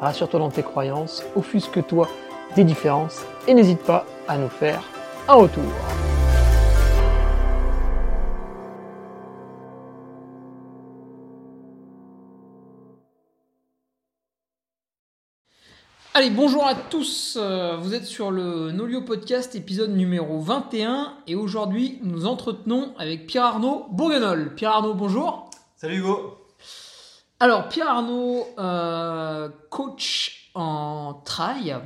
rassure-toi dans tes croyances, offusque-toi des différences et n'hésite pas à nous faire un retour. Allez, bonjour à tous, euh, vous êtes sur le Nolio Podcast épisode numéro 21 et aujourd'hui nous entretenons avec Pierre Arnaud Bourguenol. Pierre Arnaud, bonjour. Salut Hugo. Alors, Pierre Arnaud, euh, coach en trail,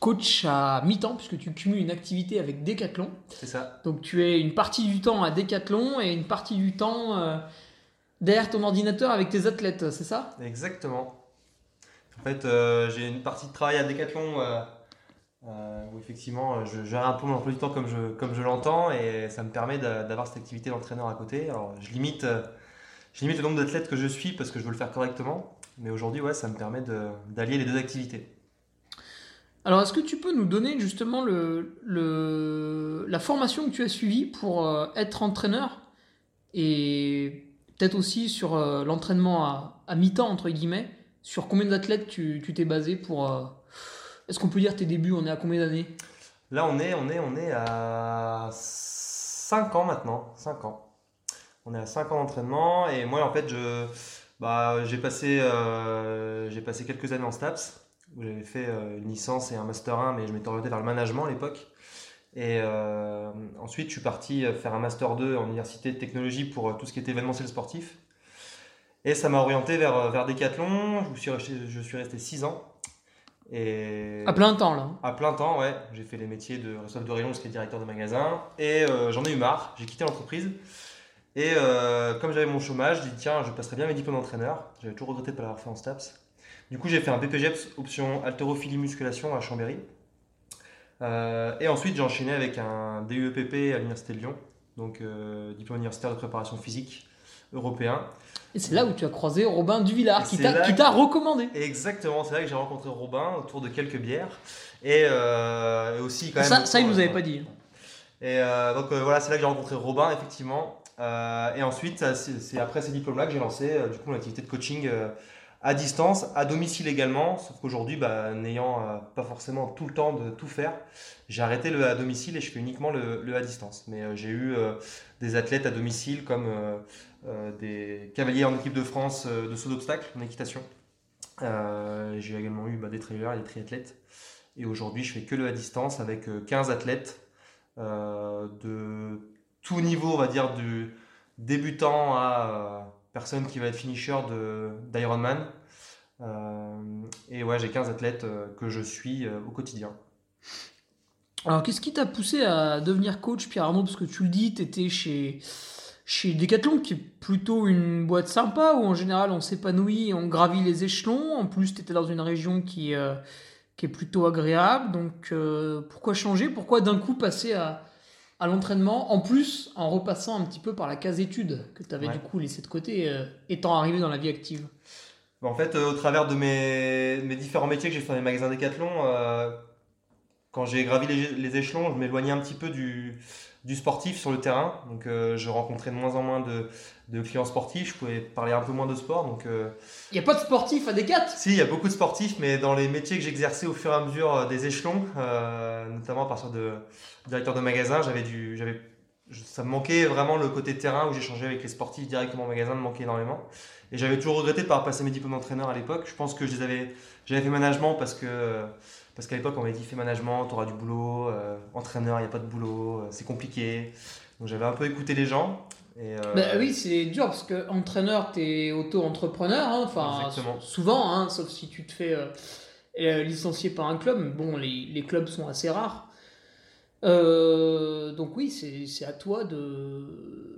coach à mi-temps, puisque tu cumules une activité avec Decathlon. C'est ça. Donc, tu es une partie du temps à Decathlon et une partie du temps euh, derrière ton ordinateur avec tes athlètes, c'est ça? Exactement. En fait, euh, j'ai une partie de travail à Decathlon où effectivement je gère un peu mon emploi du temps comme je, comme je l'entends et ça me permet d'avoir cette activité d'entraîneur à côté. Alors, je limite je limite le nombre d'athlètes que je suis parce que je veux le faire correctement. Mais aujourd'hui, ouais, ça me permet d'allier les deux activités. Alors, est-ce que tu peux nous donner justement le, le, la formation que tu as suivie pour euh, être entraîneur et peut-être aussi sur euh, l'entraînement à, à mi-temps, entre guillemets, sur combien d'athlètes tu t'es basé pour... Euh, est-ce qu'on peut dire tes débuts On est à combien d'années? Là, on est, on, est, on est à 5 ans maintenant. 5 ans. On est à 5 ans d'entraînement et moi en fait je bah, j'ai passé euh, j'ai passé quelques années en STAPS où j'avais fait euh, une licence et un master 1 mais je m'étais orienté vers le management à l'époque. Et euh, ensuite je suis parti faire un master 2 en université de technologie pour tout ce qui était événementiel sportif. Et ça m'a orienté vers, vers Decathlon, je suis resté, je suis resté 6 ans. Et à plein temps là À plein temps, ouais. J'ai fait les métiers de responsable de rayon jusqu'à directeur de magasin. Et j'en ai eu marre, j'ai quitté l'entreprise. Et euh, comme j'avais mon chômage, j'ai dit tiens, je passerai bien mes diplômes d'entraîneur. J'avais toujours regretté de ne pas l'avoir fait en STAPS. Du coup, j'ai fait un BPGEPS option haltérophilie musculation à Chambéry. Euh, et ensuite, j'ai enchaîné avec un DUEPP à l'Université de Lyon, donc euh, diplôme universitaire de préparation physique européen. Et c'est là où tu as croisé Robin Duvillard, qui t'a recommandé. Exactement, c'est là que j'ai rencontré Robin autour de quelques bières. Et, aussi quand même. Ça, ça il nous avait pas dit. Et donc voilà, c'est là que j'ai rencontré Robin, effectivement. Euh, et ensuite, c'est après ces diplômes-là que j'ai lancé euh, du coup l'activité de coaching euh, à distance, à domicile également. Sauf qu'aujourd'hui, bah, n'ayant pas forcément tout le temps de tout faire, j'ai arrêté le à domicile et je fais uniquement le, le à distance. Mais j'ai eu des athlètes à domicile comme des cavaliers en équipe de France de saut d'obstacle en équitation. j'ai également eu bah, des trailers et des triathlètes. Et aujourd'hui, je fais que le à distance avec 15 athlètes de tout niveau, on va dire, du débutant à euh, personne qui va être finisher d'Ironman. Euh, et ouais, j'ai 15 athlètes euh, que je suis au quotidien. Alors, qu'est-ce qui t'a poussé à devenir coach, Pierre Arnaud? Parce que tu le dis, tu chez, chez Decathlon, qui est plutôt une boîte sympa, où en général on s'épanouit, on gravit les échelons. En plus, tu étais dans une région qui est plutôt agréable. Donc, pourquoi changer? Pourquoi d'un coup passer à, à l'entraînement, en plus en repassant un petit peu par la case études que tu avais du coup laissé de côté, euh, étant arrivé dans la vie active. En fait, euh, au travers de mes, mes, différents métiers que j'ai fait dans les magasins Decathlon, euh, quand j'ai gravi les, les échelons, je m'éloignais un petit peu du, du sportif sur le terrain. Donc, euh, je rencontrais de moins en moins de, de, clients sportifs. Je pouvais parler un peu moins de sport. Donc, euh, il n'y a pas de sportifs à Decat? Si, il y a beaucoup de sportifs, mais dans les métiers que j'exerçais au fur et à mesure euh, des échelons, notamment à partir de directeur de magasin, j'avais du, j'avais, ça me manquait vraiment le côté terrain où j'échangeais avec les sportifs directement au magasin, me manquait énormément. Et j'avais toujours regretté de ne pas passer mes diplômes d'entraîneur à l'époque. Je pense que je les avais, j'avais fait management parce que parce qu'à l'époque, on m'avait dit fais management, tu auras du boulot, euh, entraîneur, il n'y a pas de boulot, euh, c'est compliqué. Donc j'avais un peu écouté les gens. Et euh, bah oui, c'est dur parce que entraîneur, tu es auto-entrepreneur, hein, enfin souvent, hein, sauf si tu te fais licencier par un club. Bon, les, les clubs sont assez rares. donc oui, c'est à toi de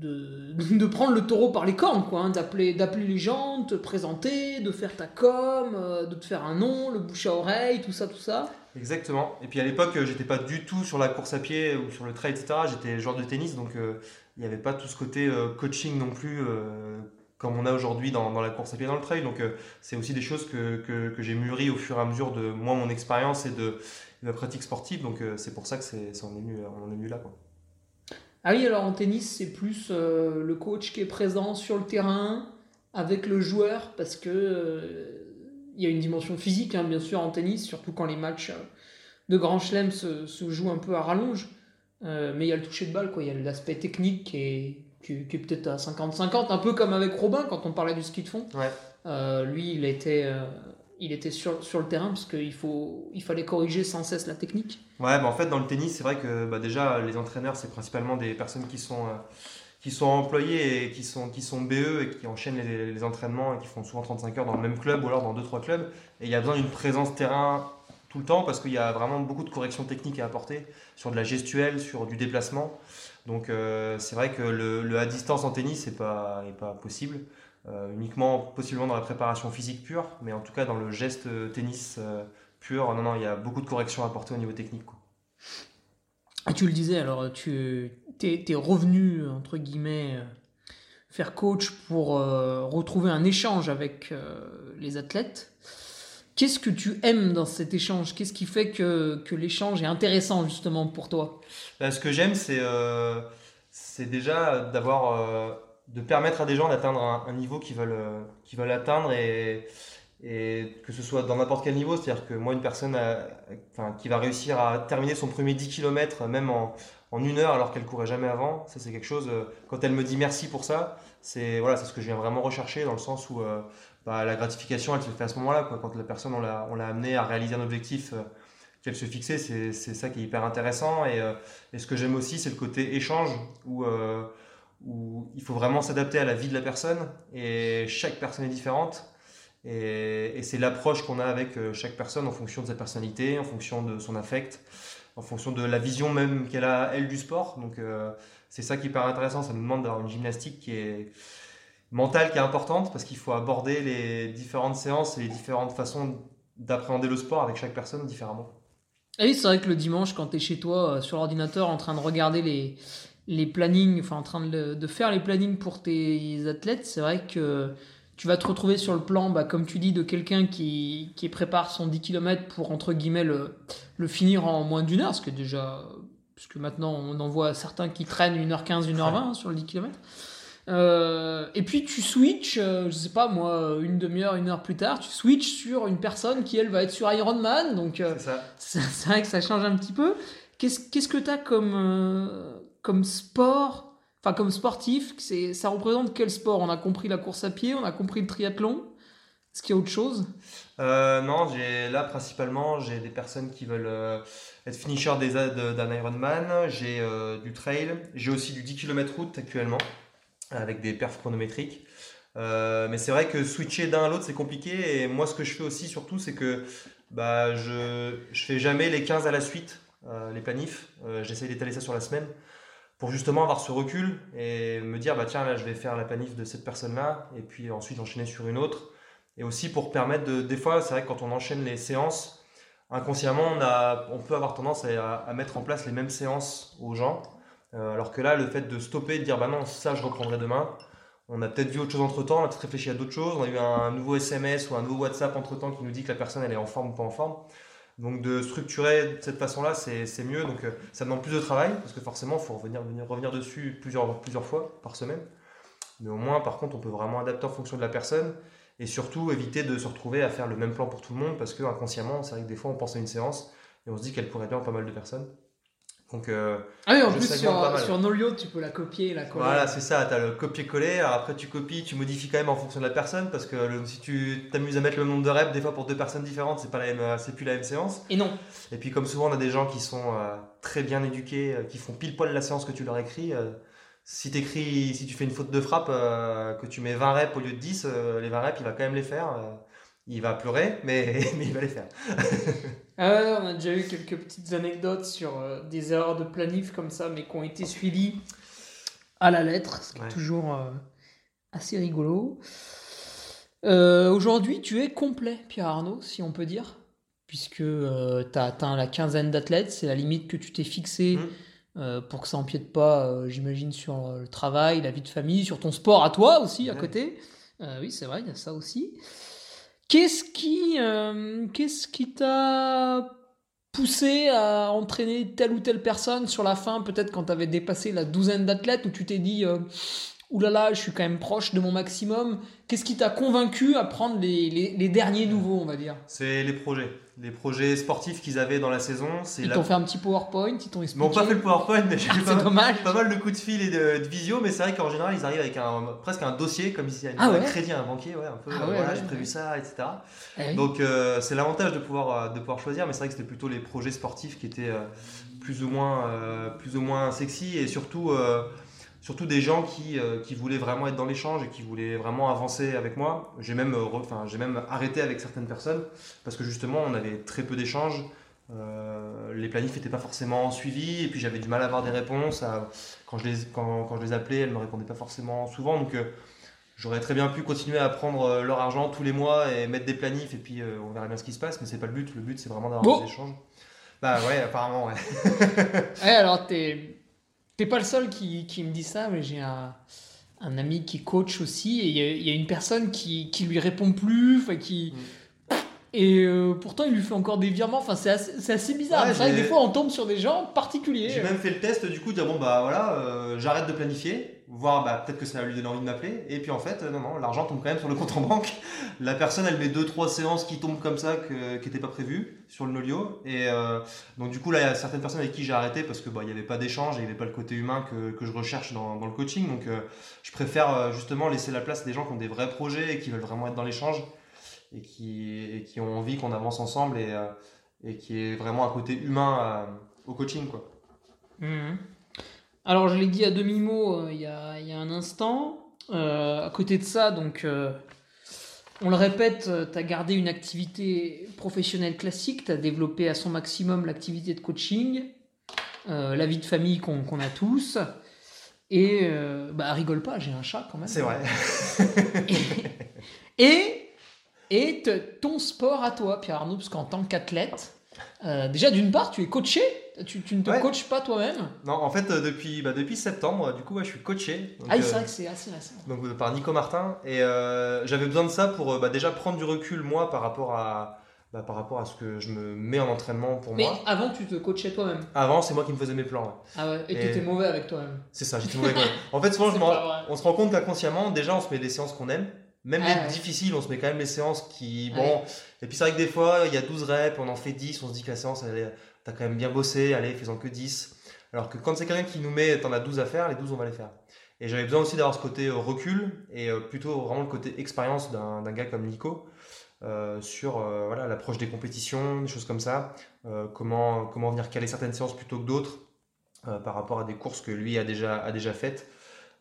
de, prendre le taureau par les cornes, quoi, hein, d'appeler, d'appeler les gens, de te présenter, de faire ta com, euh, de te faire un nom, le bouche à oreille, tout ça, tout ça. Exactement. Et puis à l'époque, j'étais pas du tout sur la course à pied ou sur le trail, etc. J'étais joueur de tennis, donc il n'y avait pas tout ce côté coaching non plus comme on a aujourd'hui dans, dans, la course à pied dans le trail. Donc c'est aussi des choses que, que, que j'ai mûri au fur et à mesure de moi, mon expérience et de, ma pratique sportive. Donc c'est pour ça que c'est, on, est venu, on est venu là. Ah oui, alors en tennis, c'est plus euh, le coach qui est présent sur le terrain avec le joueur parce que euh, il y a une dimension physique, hein, bien sûr, en tennis, surtout quand les matchs euh, de Grand Chelem se, se, jouent un peu à rallonge. mais il y a le toucher de balle, quoi. Il y a l'aspect technique qui est, qui, est peut-être à 50-50, un peu comme avec Robin quand on parlait du ski de fond. Ouais. lui, il était il était sur, sur le terrain parce qu'il faut, il fallait corriger sans cesse la technique. Ouais, bah en fait, dans le tennis, c'est vrai que bah déjà, les entraîneurs, c'est principalement des personnes qui sont, euh, qui sont employées et qui sont, qui sont BE et qui enchaînent les, entraînements et qui font souvent 35 heures dans le même club ou alors dans 2-3 clubs. Et il y a besoin d'une présence terrain tout le temps parce qu'il y a vraiment beaucoup de corrections techniques à apporter sur de la gestuelle, sur du déplacement. Donc euh, c'est vrai que le, à distance en tennis, c'est pas, pas possible. Euh, uniquement possiblement dans la préparation physique pure, mais en tout cas dans le geste euh, tennis euh, pur, non, non, il y a beaucoup de corrections à apporter au niveau technique. Quoi. Tu le disais, alors tu es, es, revenu, entre guillemets, faire coach pour retrouver un échange avec les athlètes. Qu'est-ce que tu aimes dans cet échange? Qu'est-ce qui fait que, que l'échange est intéressant justement pour toi? Ben, Ce que j'aime, c'est c'est déjà d'avoir de permettre à des gens d'atteindre un, niveau qu'ils veulent, euh, qu'ils veulent atteindre et, et que ce soit dans n'importe quel niveau. C'est-à-dire que moi, une personne enfin, qui va réussir à terminer son premier 10 km, même en, en une heure alors qu'elle courait jamais avant, ça c'est quelque chose, euh, quand elle me dit merci pour ça, c'est voilà, ce que je viens vraiment rechercher dans le sens où euh, bah, la gratification elle se fait à ce moment-là. Quand la personne on l'a, on l'a amené à réaliser un objectif qu'elle se fixait, c'est, ça qui est hyper intéressant. Et, et ce que j'aime aussi, c'est le côté échange où où il faut vraiment s'adapter à la vie de la personne et chaque personne est différente. Et, c'est l'approche qu'on a avec euh, chaque personne en fonction de sa personnalité, en fonction de son affect, en fonction de la vision même qu'elle a, elle, du sport. Donc euh, c'est ça qui est hyper intéressant. Ça nous demande d'avoir une gymnastique qui est mentale, qui est importante, parce qu'il faut aborder les différentes séances et les différentes façons d'appréhender le sport avec chaque personne différemment. Et oui, c'est vrai que le dimanche, quand tu es chez toi euh, sur l'ordinateur en train de regarder les, les plannings, enfin en train de, de, faire les plannings pour tes athlètes, c'est vrai que tu vas te retrouver sur le plan, bah, comme tu dis, de quelqu'un qui, qui prépare son 10 km pour, entre guillemets, le, le finir en moins d'une heure, ce que déjà, puisque maintenant on en voit certains qui traînent 1h15, 1h20 hein, sur le 10 km. Euh, et puis tu switches, euh, je sais pas moi, une demi-heure, une heure plus tard, tu switches sur une personne qui elle va être sur Ironman, donc euh, c'est vrai que ça change un petit peu. Qu'est-ce qu'est-ce que tu as comme, euh, comme sport, enfin comme sportif, c'est, ça représente quel sport? On a compris la course à pied, on a compris le triathlon. Est-ce qu'il y a autre chose? Euh, Non, j'ai là principalement j'ai des personnes qui veulent euh, être finisher des, d'un Ironman. J'ai euh, du trail, j'ai aussi du 10 km route actuellement avec des perfs chronométriques. mais c'est vrai que switcher d'un à l'autre c'est compliqué et moi ce que je fais aussi surtout c'est que bah, je je fais jamais les 15 à la suite les planifs. J'essaye d'étaler ça sur la semaine pour justement avoir ce recul et me dire bah tiens là je vais faire la planif de cette personne là et puis ensuite enchaîner sur une autre. Et aussi pour permettre de des fois c'est vrai que quand on enchaîne les séances inconsciemment on a on peut avoir tendance à, à mettre en place les mêmes séances aux gens. Euh, alors que là le fait de stopper de dire bah non ça je reprendrai demain on a peut-être vu autre chose entre temps on a peut-être réfléchi à d'autres choses on a eu un nouveau SMS ou un nouveau WhatsApp entre temps qui nous dit que la personne elle est en forme ou pas en forme donc de structurer de cette façon-là, c'est mieux. Donc euh, ça demande plus de travail, parce que forcément, il faut revenir, revenir dessus plusieurs, plusieurs fois par semaine. Mais au moins, par contre, on peut vraiment adapter en fonction de la personne. Et surtout, éviter de se retrouver à faire le même plan pour tout le monde, parce que inconsciemment, c'est vrai que des fois, on pense à une séance et on se dit qu'elle pourrait bien pas mal de personnes. Donc, euh, ah oui, en plus sur, sur Nolio, tu peux la copier, la coller. Voilà, c'est ça, tu as le copier-coller. Après, tu copies, tu modifies quand même en fonction de la personne parce que si tu t'amuses à mettre le nombre de reps, des fois pour deux personnes différentes, c'est pas la même, euh, c'est plus la même séance. Et non. Et puis, comme souvent, on a des gens qui sont euh, très bien éduqués, qui font pile poil la séance que tu leur écris. si t'écris, si tu fais une faute de frappe, que tu mets 20 reps au lieu de 10, les 20 reps, il va quand même les faire il va pleurer, mais, mais il va les faire. ah on a déjà eu quelques petites anecdotes sur euh, des erreurs de planif comme ça, mais qui ont été suivies. à la lettre, ce qui est toujours assez rigolo. Aujourd'hui, tu es complet, Pierre Arnaud, si on peut dire, puisque tu as atteint la quinzaine d'athlètes, c'est la limite que tu t'es fixée. Mmh. Euh, pour que ça empiète pas, euh, j'imagine, sur euh, le travail, la vie de famille, sur ton sport à toi aussi, à côté. oui, c'est vrai, il y a ça aussi. Qu'est-ce qui, qu'est-ce qui t'a poussé à entraîner telle ou telle personne sur la fin, peut-être quand tu avais dépassé la douzaine d'athlètes, où tu t'es dit, oulala, je suis quand même proche de mon maximum. Qu'est-ce qui t'a convaincu à prendre les, les, derniers nouveaux, on va dire? C'est les projets. Les projets sportifs qu'ils avaient dans la saison. Ils t'ont fait un petit PowerPoint, ils t'ont expliqué. Ils m'ont pas fait le PowerPoint, mais j'ai eu pas, mal, pas mal de coups de fil et de, visio. Mais c'est vrai qu'en général, ils arrivent avec un, presque un dossier, comme ici, ah un crédit à un banquier. Ouais, un peu, ah voilà, j'ai prévu ça, etc. Eh Donc euh, c'est l'avantage de pouvoir, euh, de pouvoir choisir. Mais c'est vrai que c'était plutôt les projets sportifs qui étaient euh, plus, ou moins, plus ou moins sexy et surtout surtout des gens qui, euh, qui, voulaient vraiment être dans l'échange et qui voulaient vraiment avancer avec moi. J'ai même, euh, enfin, j'ai même arrêté avec certaines personnes parce que justement on avait très peu d'échanges. Euh, les planifs n'étaient pas forcément suivis et puis j'avais du mal à avoir des réponses. quand, je les, quand, quand, je les appelais, elles ne me répondaient pas forcément souvent. Donc j'aurais très bien pu continuer à prendre leur argent tous les mois et mettre des planifs et puis on verrait bien ce qui se passe. Mais c'est pas le but. Le but c'est vraiment d'avoir des échanges. Bah ouais, apparemment ouais. ouais alors t'es T'es pas le seul qui, qui, me dit ça, mais j'ai un, ami qui coach aussi, et il y, a une personne qui, qui lui répond plus, qui. Mm. Et euh, pourtant, il lui fait encore des virements. Enfin, c'est assez, assez, bizarre. c'est vrai que des fois, on tombe sur des gens particuliers. J'ai même fait le test, du coup, de dire bon, bah voilà, euh, j'arrête de planifier voir bah, peut-être que ça va lui donner envie de m'appeler. Et puis en fait, non, non, l'argent tombe quand même sur le compte en banque. La personne, elle met 2-3 séances qui tombent comme ça, qui n'étaient pas prévues sur le Nolio. Et euh, donc du coup, là, il y a certaines personnes avec qui j'ai arrêté parce qu'il bah, n'y avait pas d'échange et il n'y avait pas le côté humain que, que je recherche dans, dans, le coaching. Donc euh, je préfère euh, justement laisser la place à des gens qui ont des vrais projets et qui veulent vraiment être dans l'échange et qui, et qui ont envie qu'on avance ensemble et, et qui est vraiment un côté humain au coaching. quoi. Mmh. Alors, je l'ai dit à demi-mot euh, il, y a, un instant. Euh, à côté de ça, donc, euh, on le répète, tu as gardé une activité professionnelle classique, tu as développé à son maximum l'activité de coaching, la vie de famille qu'on a tous. Et bah, rigole pas, j'ai un chat quand même. C'est vrai. et, et, ton sport à toi, Pierre Arnaud, parce qu'en tant qu'athlète, déjà d'une part, tu es coaché tu, ne te coaches pas toi-même Non, en fait, euh, depuis, bah, depuis septembre, du coup, je suis coaché. ah, c'est vrai euh, que c'est assez récent. Donc, euh, par Nico Martin. Et j'avais besoin de ça pour bah, déjà prendre du recul, moi, par rapport à, bah, par rapport à ce que je me mets en entraînement pour moi. Mais avant, tu te coachais toi-même Avant, c'est moi qui me faisais mes plans. Ah ouais, et, tu étais mauvais avec toi-même C'est ça, j'étais mauvais avec moi En fait, souvent, on se rend compte qu'inconsciemment, déjà, on se met des séances qu'on aime. Même ah les difficiles, on se met quand même les séances qui. Bon. Et puis, c'est vrai que des fois, il y a 12 reps, on en fait 10, on se dit que la séance, t'as quand même bien bossé, allez, faisant que 10. Alors que quand c'est quelqu'un qui nous met, t'en as 12 à faire, les 12 on va les faire. Et j'avais besoin aussi d'avoir ce côté euh, recul et euh, plutôt vraiment le côté expérience d'un gars comme Nico euh, sur voilà l'approche des compétitions, des choses comme ça, comment, comment venir caler certaines séances plutôt que d'autres par rapport à des courses que lui a déjà, a déjà faites.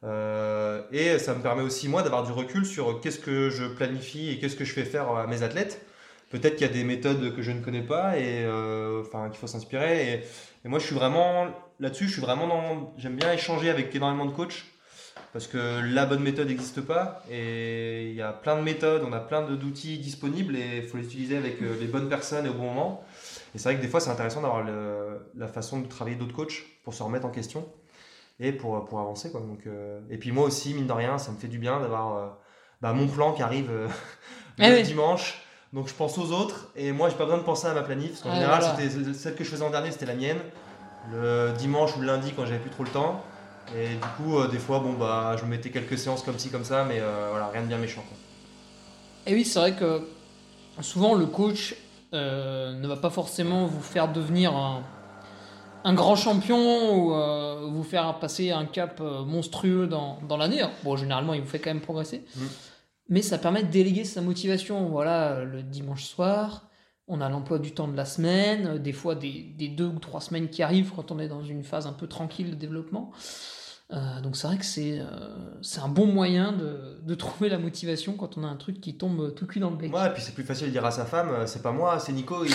Et ça me permet aussi moi d'avoir du recul sur qu'est-ce que je planifie et qu'est-ce que je fais faire à mes athlètes peut-être qu'il y a des méthodes que je ne connais pas et euh, enfin qu'il faut s'inspirer. Et, moi, je suis vraiment là-dessus. Je suis vraiment dans. J'aime bien échanger avec énormément de coachs parce que la bonne méthode n'existe pas et il y a plein de méthodes, on a plein d'outils disponibles et il faut les utiliser avec euh, les bonnes personnes et au bon moment. Et c'est vrai que des fois, c'est intéressant d'avoir la façon de travailler d'autres coachs pour se remettre en question et pour, pour avancer. Quoi. Donc, euh, et puis moi aussi, mine de rien, ça me fait du bien d'avoir bah, mon plan qui arrive eh le dimanche donc je pense aux autres et moi j'ai pas besoin de penser à ma planif parce qu'en général c'était celle que je faisais en dernier c'était la mienne le dimanche ou le lundi quand j'avais plus trop le temps et du coup euh, des fois bon bah je me mettais quelques séances comme ci comme ça mais euh, voilà rien de bien méchant. Et oui c'est vrai que souvent le coach euh, ne va pas forcément vous faire devenir un, grand champion ou vous faire passer un cap monstrueux dans, dans l'année. Bon généralement il vous fait quand même progresser. Mmh mais ça permet de déléguer sa motivation. Voilà, le dimanche soir, on a l'emploi du temps de la semaine, des fois des, deux ou trois semaines qui arrivent quand on est dans une phase un peu tranquille de développement. Euh, donc c'est vrai que c'est c'est un bon moyen de, de, trouver la motivation quand on a un truc qui tombe tout cuit dans le bec. Ouais, et puis c'est plus facile de dire à sa femme, c'est pas moi, c'est Nico, il,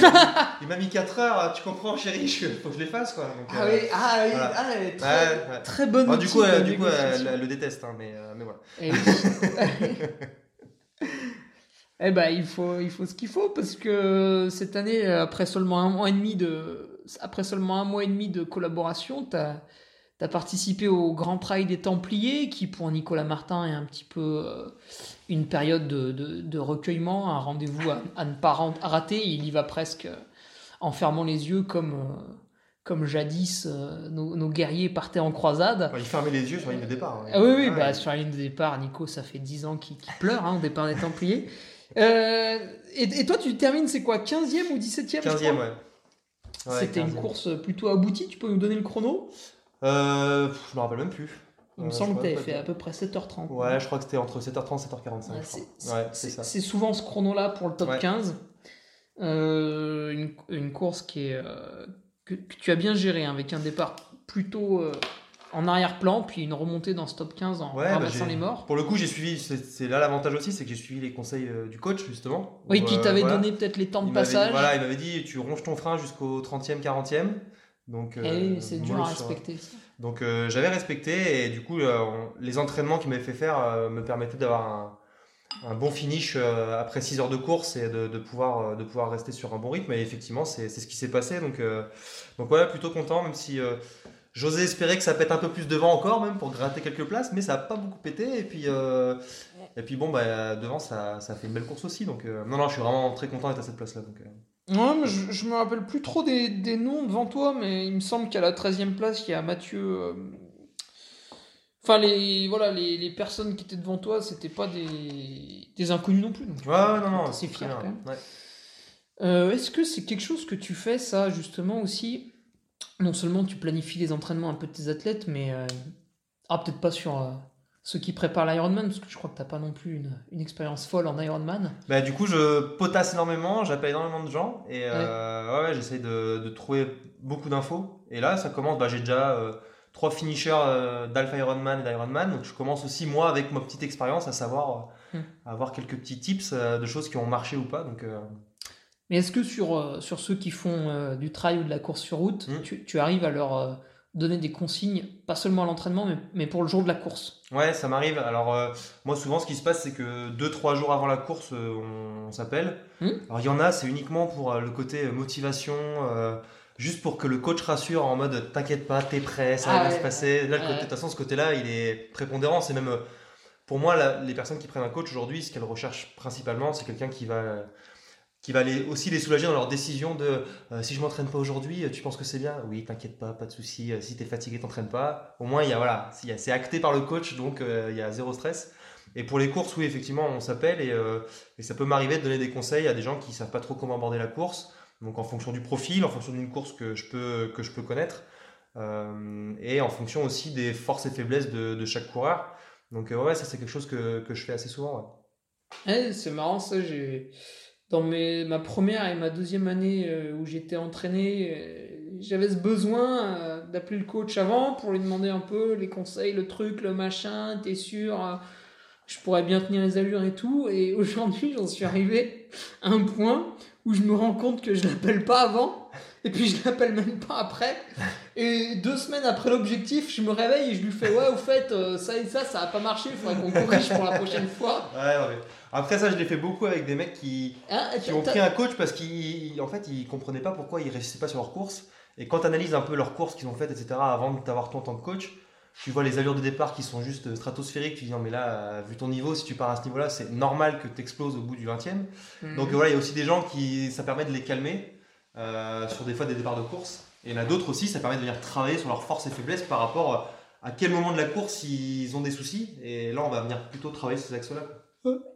m'a mis 4 heures, tu comprends chérie, il faut que je les fasse quoi. ah, oui, ah, oui, ah, très, très bonne Du coup, du coup elle, le déteste, hein, mais, mais voilà. Et eh ben, il faut, il faut ce qu'il faut parce que cette année, après seulement un mois et demi de, après seulement un mois et demi de collaboration, tu as, participé au Grand Prix des Templiers, qui pour Nicolas Martin est un petit peu euh, une période de, de, recueillement, un rendez-vous à, ne pas rater. Il y va presque en fermant les yeux comme. Euh, comme jadis euh, nos, guerriers partaient en croisade. il fermait les yeux sur la ligne de départ. Hein. Ah oui, oui, bah, sur la ligne de départ, Nico, ça fait 10 ans qu'il pleure hein, au départ des Templiers. Euh, et, toi, tu termines, c'est quoi 15e ou 17e 15e, ouais. C'était une course plutôt aboutie, tu peux nous donner le chrono? Euh, Je me rappelle même plus. Il me euh, semble que tu avais fait à peu près 7h30. Ouais, je crois que c'était entre 7h30 et 7h45. c'est souvent ce chrono-là pour le top 15. Une, une, course qui est, que, tu as bien géré, hein, avec un départ plutôt en arrière-plan, puis une remontée dans ce top 15 en ouais, ramassant bah, les morts. Pour le coup, j'ai suivi, c'est là l'avantage aussi, c'est que j'ai suivi les conseils euh, du coach, justement. Oui, qui t'avait donné peut-être les temps de passage. voilà, il m'avait dit, tu ronges ton frein jusqu'au 30e, 40e. Donc, euh, c'est dur à respecter. Donc euh, j'avais respecté, et du coup, les entraînements qu'il m'avait fait faire me permettaient d'avoir un, bon finish après 6 heures de course et de, pouvoir, de pouvoir rester sur un bon rythme. Et effectivement, c'est ce qui s'est passé. Donc, donc voilà, plutôt content, même si J'osais espérer que ça pète un peu plus devant encore, même pour gratter quelques places, mais ça n'a pas beaucoup pété. Et puis, euh, et puis bon, bah, devant, ça, ça, fait une belle course aussi. Donc, euh, non, non, je suis vraiment très content d'être à cette place-là. Donc, euh. Ouais, mais je, je me rappelle plus trop des, des, noms devant toi, mais il me semble qu'à la 13e place, il y a Mathieu. Enfin, les, voilà, les, les, personnes qui étaient devant toi, c'était pas des, des inconnus non plus. Donc, ouais, non, non. C'est fier quand même. Ouais. Est-ce que c'est quelque chose que tu fais, ça, justement, aussi? Non seulement tu planifies les entraînements un peu de tes athlètes, mais euh, ah, peut-être pas sur euh, ceux qui préparent l'Ironman, parce que je crois que tu n'as pas non plus une, une, expérience folle en Ironman. Bah, du coup, je potasse énormément, j'appelle énormément de gens, et euh, ouais. j'essaie de, de, trouver beaucoup d'infos. Et là, ça commence, bah, j'ai déjà trois finishers d'Alpha Ironman et d'Ironman, donc je commence aussi, moi, avec ma petite expérience, à savoir, hmm. avoir quelques petits tips de choses qui ont marché ou pas. Donc, mais est-ce que sur, euh, sur ceux qui font euh, du trail ou de la course sur route, hmm. tu, tu, arrives à leur euh, donner des consignes, pas seulement à l'entraînement, mais, mais, pour le jour de la course Ouais, ça m'arrive. Alors, moi, souvent, ce qui se passe, c'est que 2-3 jours avant la course, on, s'appelle. Hmm. Alors, il y en a, c'est uniquement pour le côté motivation. Juste pour que le coach rassure en mode t'inquiète pas, t'es prêt, ça va ah se passer. Là, de toute façon, ce côté-là, il est prépondérant. C'est même, pour moi, les personnes qui prennent un coach aujourd'hui, ce qu'elles recherchent principalement, c'est quelqu'un qui va qui va les, aussi les soulager dans leur décision de euh, si je m'entraîne pas aujourd'hui, tu penses que c'est bien? Oui, t'inquiète pas, pas de souci. Euh, si tu es fatigué, t'entraînes pas. Au moins, il y a voilà, c'est acté par le coach, donc euh, il y a zéro stress. Et pour les courses, oui, effectivement, on s'appelle et, ça peut m'arriver de donner des conseils à des gens qui savent pas trop comment aborder la course. Donc en fonction du profil, en fonction d'une course que je peux que je peux connaître, et en fonction aussi des forces et faiblesses de, chaque coureur. Donc ouais, ça c'est quelque chose que, que, je fais assez souvent. Eh, c'est marrant ça, j'ai dans mes, ma première et ma deuxième année euh, où j'étais entraîné, euh, j'avais ce besoin euh, d'appeler le coach avant pour lui demander un peu les conseils, le truc, le machin, t'es sûr, je pourrais bien tenir les allures et tout. Et aujourd'hui, j'en suis arrivé à un point où je me rends compte que je l'appelle pas avant et puis je l'appelle même pas après. Et deux semaines après l'objectif, je me réveille et je lui fais ouais, au fait, ça et ça, ça a pas marché, il faudrait qu'on corrige pour la prochaine fois. Ouais, ouais. Après ça, je l'ai fait beaucoup avec des mecs qui, ah, qui ont pris un coach parce qu'en fait, ils comprenaient pas pourquoi ils réussissaient pas sur leur course. Et quand tu analyses un peu leurs courses qu'ils ont faites, etc., avant de t'avoir ton temps de coach, tu vois les allures de départ qui sont juste stratosphériques. Tu dis non, mais là, vu ton niveau, si tu pars à ce niveau-là, c'est normal que tu exploses au bout du 20e. Mhm. Donc voilà, il y a aussi des gens qui, ça permet de les calmer euh, sur des fois des départs de course. Et il y en a d'autres aussi, ça permet de venir travailler sur leurs forces et faiblesses par rapport à quel moment de la course ils ont des soucis. Et là, on va venir plutôt travailler ces axes-là.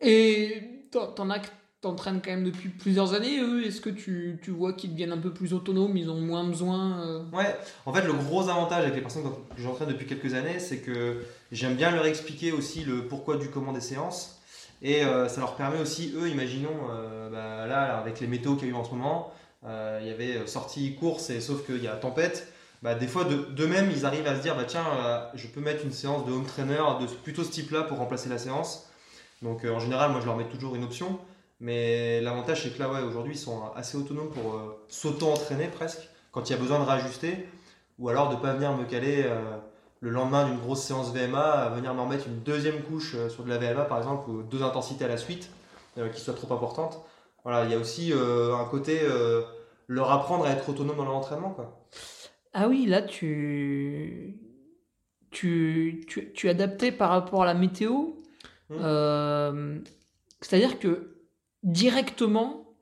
Et t'en as t'entraînes quand même depuis plusieurs années, eux? Est-ce que tu, tu vois qu'ils deviennent un peu plus autonomes Ils ont moins besoin euh? Ouais, en fait, le gros avantage avec les personnes que j'entraîne depuis quelques années, c'est que j'aime bien leur expliquer aussi le pourquoi du comment des séances. Et euh, ça leur permet aussi, eux, imaginons, euh, bah, là, avec les météos qu'il y a eu en ce moment, il y avait sortie course, et sauf qu'il y a tempête. bah, des fois de- d'eux-mêmes, ils arrivent à se dire bah, tiens, euh, je peux mettre une séance de home trainer de plutôt ce type-là pour remplacer la séance. Donc euh, en général, moi je leur mets toujours une option. Mais l'avantage, c'est que là, ouais, aujourd'hui, ils sont assez autonomes pour euh, s'auto-entraîner presque quand il y a besoin de réajuster. Ou alors de pas venir me caler euh, le lendemain d'une grosse séance VMA, venir m'en mettre une deuxième couche euh, sur de la VMA par exemple, ou deux intensités à la suite euh, qui soient trop importantes. Voilà, il y a aussi euh, un côté euh, leur apprendre à être autonome dans leur entraînement. Quoi. Ah oui, là, tu... Tu, tu, tu adaptais par rapport à la météo. Hmm. Euh, C'est-à-dire que directement,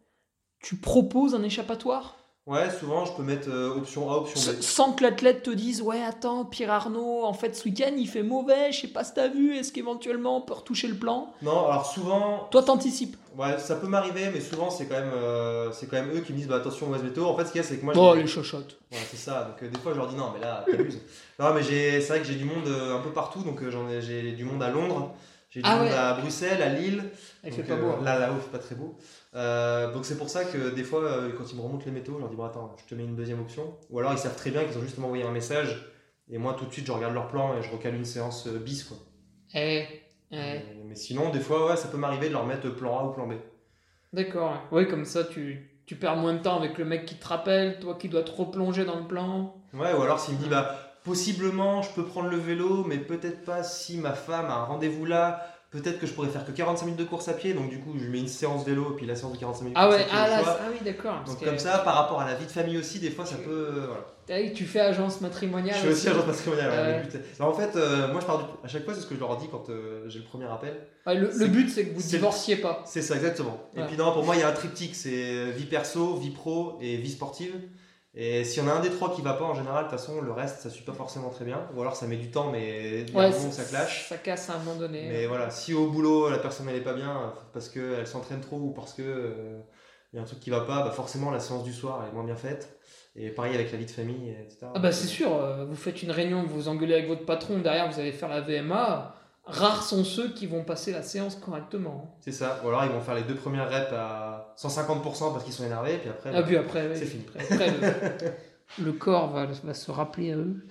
tu proposes un échappatoire? Ouais, souvent je peux mettre euh, option A, option B. Sans que l'athlète te dise Ouais, attends, Pierre Arnaud, en fait, ce week-end, il fait mauvais, je sais pas si t'as vu, est-ce qu'éventuellement on peut retoucher le plan? Non, alors souvent, Toi, t'anticipes. ouais, ça peut m'arriver, mais souvent c'est quand, même, euh, c'est quand même eux qui me disent bah, attention, mauvaise météo. En fait, ce qu'il y a, c'est que moi Oh, les chochottes. Ouais, c'est ça. Donc euh, des fois, je leur dis non, mais là, t'abuses. non, mais j'ai, c'est vrai que j'ai du monde euh, un peu partout. Donc euh, j'en ai, j'ai du monde à Londres, j'ai du Ah monde ouais. à Bruxelles, à Lille. Il Donc, fait pas euh, beau. hein. Là, là-haut, il fait pas très beau. Euh, donc c'est pour ça que des fois, euh, quand ils me remontent les météos, je leur dis bon attends, je te mets une deuxième option. Ou alors ils savent très bien qu'ils ont juste envoyé un message. Et moi, tout de suite, je regarde leur plan et je recale une séance euh, bis quoi. Eh, eh. Mais, mais sinon, des fois, ouais, ça peut m'arriver de leur mettre plan A ou plan B. D'accord. Oui, comme ça, tu, tu perds moins de temps avec le mec qui te rappelle, toi qui dois te replonger dans le plan. Ouais, ou alors s'il me dit, bah, possiblement, je peux prendre le vélo, mais peut-être pas si ma femme a un rendez-vous là. Peut-être que je pourrais faire que 45 minutes de course à pied, donc du coup, je mets une séance vélo, et puis la séance de 45 minutes. Ah course ouais, à pied ah, là, ah oui, d'accord. Donc que- comme ça, par rapport à la vie de famille aussi, des fois, ça peut... euh, voilà. Tu fais agence matrimoniale. Je suis aussi agent matrimonial. ouais, Ouais. le but, c'est- Alors, en fait, euh, moi, je pars du... à chaque fois, c'est ce que je leur dis quand euh, j'ai le premier appel. Le, but, c'est que vous c'est- divorciez pas. C'est ça, exactement. Ouais. Et puis non, pour moi, il y a un triptyque, c'est vie perso, vie pro et vie sportive. Et si on a un des trois qui va pas, en général, de toute façon, le reste, ça suit pas forcément très bien. Ou alors, ça met du temps, mais Ouais, moment ça clash. Ça casse à un moment donné. Mais voilà, si au boulot, la personne, elle est pas bien, parce qu'elle s'entraîne trop ou parce que euh, y a un truc qui va pas, bah forcément, la séance du soir, elle est moins bien faite. Et pareil avec la vie de famille, etc. Ah bah c'est sûr, euh, vous faites une réunion, vous vous engueulez avec votre patron, derrière vous allez faire la VMA. Rares sont ceux qui vont passer la séance correctement. C'est ça. Ou alors, ils vont faire les deux premières reps à 150% parce qu'ils sont énervés, puis après, Ah bah, puis après, c'est fini. après, après, le, le corps va, va se rappeler à eux.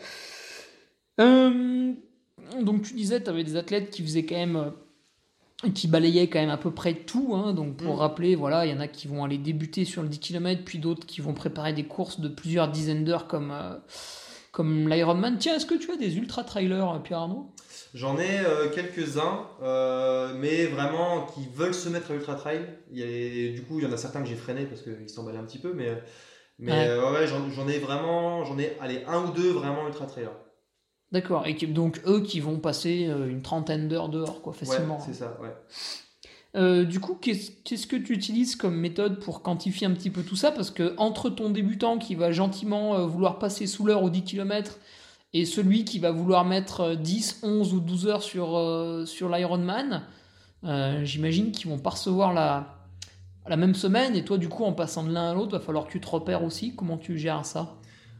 Euh, donc tu disais, tu avais des athlètes qui faisaient quand même, euh, qui balayaient quand même à peu près tout. hein. donc pour Mm. rappeler, voilà, il y en a qui vont aller débuter sur le 10 km, puis d'autres qui vont préparer des courses de plusieurs dizaines d'heures comme, euh, comme l'Ironman. Tiens, est-ce que tu as des ultra trailers, Pierre Arnaud? J'en ai euh, quelques-uns, euh, mais vraiment qui veulent se mettre à ultra trail. Il y a les- du coup, il y en a certains que j'ai freinés parce qu'ils s'emballaient un petit peu, mais, mais Ouais. euh, ouais, j'en, j'en ai vraiment, j'en ai allez, un ou deux vraiment ultra trailers. D'accord, et qui- donc eux qui vont passer une trentaine d'heures dehors, quoi, facilement. Ouais, c'est ça, ouais. Euh, du coup, qu'est-ce qu'est-ce que tu utilises comme méthode pour quantifier un petit peu tout ça? Parce que entre ton débutant qui va gentiment euh, vouloir passer sous l'heure aux 10 km et celui qui va vouloir mettre euh, 10, 11 ou 12 heures sur, euh, sur l'Ironman, euh, j'imagine qu'ils vont pas recevoir la, la même semaine. Et toi, du coup, en passant de l'un à l'autre, va falloir que tu te repères aussi. Comment tu gères ça?